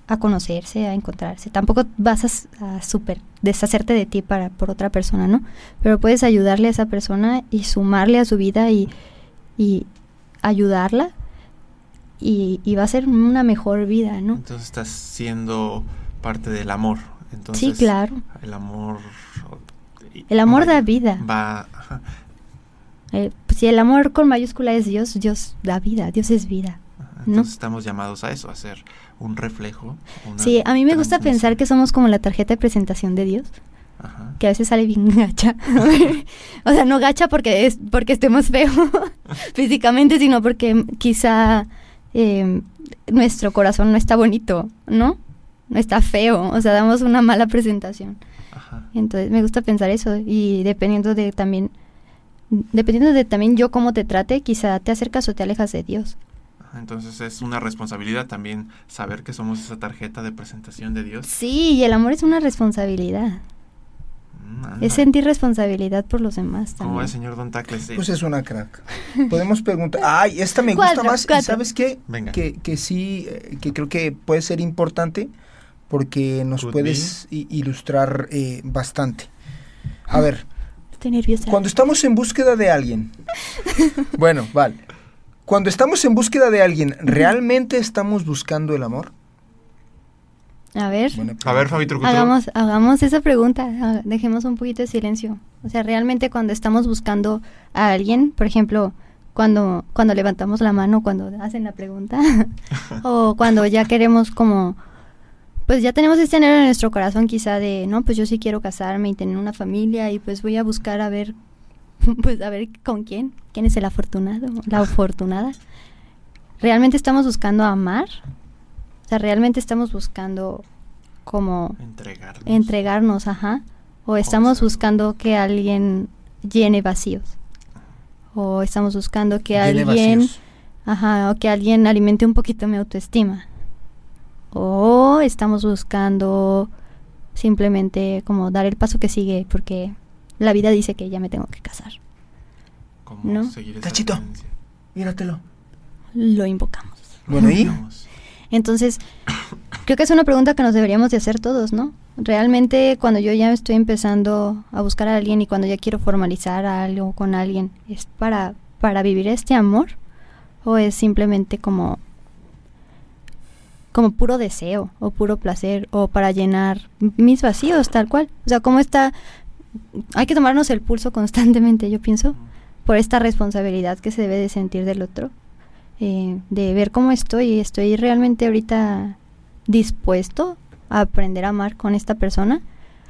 Speaker 3: a conocerse, a encontrarse. Tampoco vas a, super deshacerte de ti para por otra persona, ¿no? Pero puedes ayudarle a esa persona y sumarle a su vida y, y ayudarla y, y va a ser una mejor vida, ¿no?
Speaker 1: Entonces estás siendo parte del amor. Entonces,
Speaker 3: sí, claro.
Speaker 1: El amor.
Speaker 3: El amor da vida.
Speaker 1: Va.
Speaker 3: Eh, pues, si el amor con mayúscula es Dios, Dios da vida, Dios es vida.
Speaker 1: Entonces estamos llamados a eso, a ser un reflejo.
Speaker 3: Sí, a mí me gusta pensar que somos como la tarjeta de presentación de Dios,
Speaker 1: Ajá.
Speaker 3: que a veces sale bien gacha. o sea, no gacha porque es porque estemos feos físicamente, sino porque quizá eh, nuestro corazón no está bonito, ¿no? No está feo, o sea, damos una mala presentación.
Speaker 1: Ajá.
Speaker 3: Entonces me gusta pensar eso y dependiendo de también, dependiendo de también yo cómo te trate, quizá te acercas o te alejas de Dios.
Speaker 1: Entonces es una responsabilidad también saber que somos esa tarjeta de presentación de Dios.
Speaker 3: Sí, y el amor es una responsabilidad.
Speaker 1: Mm, anda.
Speaker 3: Es sentir responsabilidad por los demás
Speaker 1: ¿Cómo
Speaker 3: también.
Speaker 1: es, señor Don Tacles? Sí.
Speaker 2: Pues es una crack. Podemos preguntar. Ay, esta me gusta
Speaker 3: Cuatro,
Speaker 2: más. ¿Y sabes qué?
Speaker 1: Venga.
Speaker 2: Que, que sí, eh, que creo que puede ser importante porque nos
Speaker 1: Could
Speaker 2: puedes i- ilustrar eh, bastante. A ver,
Speaker 3: Estoy nerviosa.
Speaker 2: cuando estamos en búsqueda de alguien. Bueno, vale. Cuando estamos en búsqueda de alguien, ¿realmente estamos buscando el amor?
Speaker 3: A ver,
Speaker 1: A ver. Fabi
Speaker 3: hagamos, hagamos esa pregunta. ha- Dejemos un poquito de silencio. O sea, realmente cuando estamos buscando a alguien, por ejemplo, cuando, cuando levantamos la mano, cuando hacen la pregunta, o cuando ya queremos como, pues ya tenemos este anhelo en nuestro corazón quizá de, no, pues yo sí quiero casarme y tener una familia y pues voy a buscar a ver, pues a ver con quién, quién es el afortunado, la afortunada. ¿Realmente estamos buscando amar? O sea, ¿realmente estamos buscando como
Speaker 1: Entregarnos.
Speaker 3: entregarnos, ajá? ¿O estamos buscando que alguien llene vacíos? ¿O estamos buscando que
Speaker 2: Llene
Speaker 3: alguien,
Speaker 2: vacíos.
Speaker 3: ajá, o que alguien alimente un poquito mi autoestima? ¿O estamos buscando simplemente como dar el paso que sigue porque la vida dice que ya me tengo que casar?
Speaker 1: ¿Cómo
Speaker 3: ¿no?
Speaker 1: seguir esa
Speaker 2: Tachito.
Speaker 1: tendencia?
Speaker 2: Míratelo.
Speaker 3: Lo invocamos.
Speaker 2: Bueno, ¿y?
Speaker 3: Entonces, creo que es una pregunta que nos deberíamos de hacer todos, ¿no? Realmente cuando yo ya estoy empezando a buscar a alguien y cuando ya quiero formalizar algo con alguien, ¿es para, para vivir este amor? ¿O es simplemente como, como puro deseo o puro placer o para llenar mis vacíos tal cual? O sea, ¿cómo está? Hay que tomarnos el pulso constantemente, yo pienso, por esta responsabilidad que se debe de sentir del otro eh, de ver cómo estoy. ¿Estoy realmente ahorita dispuesto a aprender a amar con esta persona?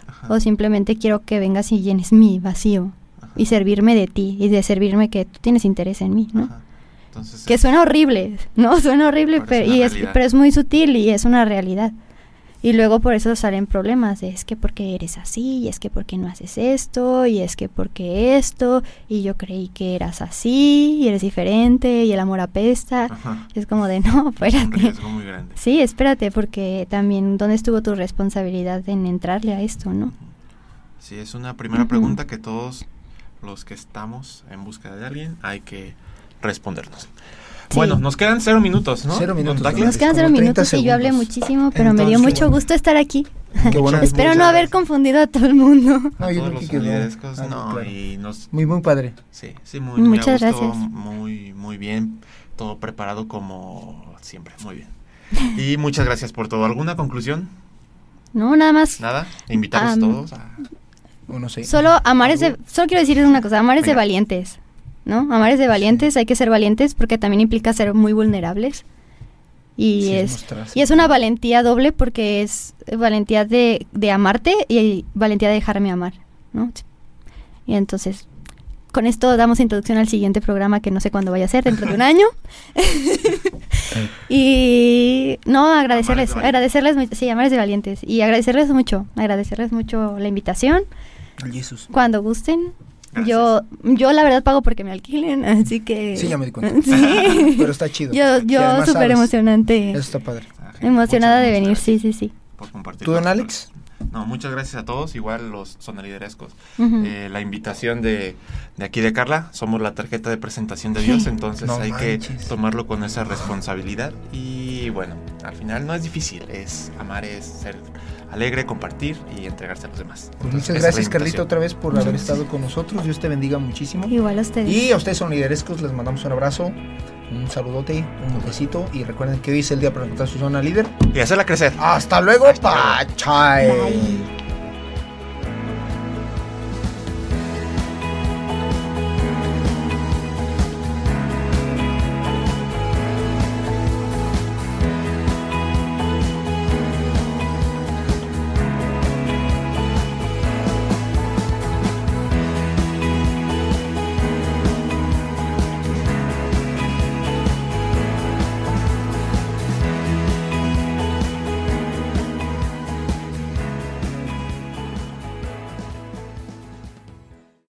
Speaker 1: Ajá.
Speaker 3: ¿O simplemente quiero que vengas y llenes mi vacío
Speaker 1: Ajá.
Speaker 3: y servirme de ti y de servirme que tú tienes interés en mí, ¿no?
Speaker 1: Ajá. Entonces,
Speaker 3: Que suena horrible, ¿no? Suena horrible,
Speaker 1: Pero es
Speaker 3: pero,
Speaker 1: una
Speaker 3: y es,
Speaker 1: realidad.
Speaker 3: pero es muy sutil y es una realidad. Y luego por eso salen problemas, de, es que porque eres así, y es que porque no haces esto, y es que porque esto, y yo creí que eras así, y eres diferente, y el amor apesta.
Speaker 1: Ajá.
Speaker 3: Es como de, no,
Speaker 1: Un
Speaker 3: espérate.
Speaker 1: riesgo muy grande.
Speaker 3: Sí, espérate, porque también, ¿dónde estuvo tu responsabilidad en entrarle a esto, no?
Speaker 1: Sí, es una primera pregunta que todos los que estamos en busca de alguien hay que respondernos.
Speaker 3: Sí.
Speaker 1: Bueno, nos quedan cero minutos, ¿no?
Speaker 2: Cero minutos?
Speaker 3: Nos quedan
Speaker 2: como
Speaker 3: cero
Speaker 2: 30
Speaker 3: minutos y yo hablé muchísimo, pero me dio
Speaker 2: Entonces,
Speaker 3: mucho gusto estar aquí.
Speaker 2: Qué bueno.
Speaker 1: Muchas-
Speaker 3: Espero no
Speaker 1: muchas
Speaker 3: haber
Speaker 1: gracias.
Speaker 3: confundido a todo el mundo.
Speaker 2: No,
Speaker 1: A
Speaker 2: yo
Speaker 1: todos
Speaker 2: creo
Speaker 1: los
Speaker 2: que quedó.
Speaker 1: solidarescos,
Speaker 2: Ah,
Speaker 1: no,
Speaker 2: claro.
Speaker 1: y nos...
Speaker 2: Muy, muy padre.
Speaker 1: Sí, sí, muy,
Speaker 3: Muchas
Speaker 1: gusto,
Speaker 3: gracias.
Speaker 1: Muy, muy bien, todo preparado como siempre, muy bien. Y muchas gracias por todo. ¿Alguna conclusión?
Speaker 3: No, nada más.
Speaker 1: ¿Nada? Invitarlos
Speaker 3: Am,
Speaker 1: todos a...
Speaker 2: No sé.
Speaker 3: Solo amar es de, solo quiero decir una cosa, amar es de valientes, ¿no? Amar es de valientes, hay que ser valientes porque también implica ser muy vulnerables. Y,
Speaker 2: Sí, es mostrarse.
Speaker 3: y es una valentía doble porque es valentía de, de amarte y valentía de dejarme amar, ¿no? Y entonces, con esto damos introducción al siguiente programa que no sé cuándo vaya a ser, dentro de un año. y no, agradecerles, agradecerles mucho, sí, amar es de valientes. Y agradecerles mucho, agradecerles mucho la invitación,
Speaker 2: Jesús.
Speaker 3: cuando gusten. Yo, yo la verdad pago porque me alquilen, así que...
Speaker 2: Sí, ya me di cuenta.
Speaker 3: Sí.
Speaker 2: Pero está chido.
Speaker 3: Yo, yo súper emocionante.
Speaker 2: Eso está padre.
Speaker 1: Ah.
Speaker 3: Emocionada de venir, sí, sí, sí.
Speaker 1: por compartir
Speaker 2: ¿Tú, don. Alex?
Speaker 1: No, muchas gracias a todos, igual los sonaliderescos.
Speaker 3: Ujú.
Speaker 1: Eh, la invitación de, de aquí de Carla, somos la tarjeta de presentación de Dios, entonces
Speaker 2: No
Speaker 1: hay
Speaker 2: manches.
Speaker 1: que tomarlo con esa responsabilidad y bueno, al final no es difícil, es amar, es ser alegre, compartir y entregarse a los demás.
Speaker 2: Pues
Speaker 1: Entonces,
Speaker 2: muchas gracias, Carlito, otra vez por
Speaker 3: Muchas
Speaker 2: haber
Speaker 3: gracias.
Speaker 2: estado con nosotros. Dios te bendiga muchísimo.
Speaker 3: Igual a ustedes.
Speaker 2: Y a ustedes, soniderescos, les mandamos un abrazo, un saludote, un besito. Y recuerden que hoy es el día para encontrar su zona líder.
Speaker 1: Y hacerla crecer.
Speaker 2: Hasta luego,
Speaker 1: Hasta luego.
Speaker 2: Pachay.
Speaker 3: Bye.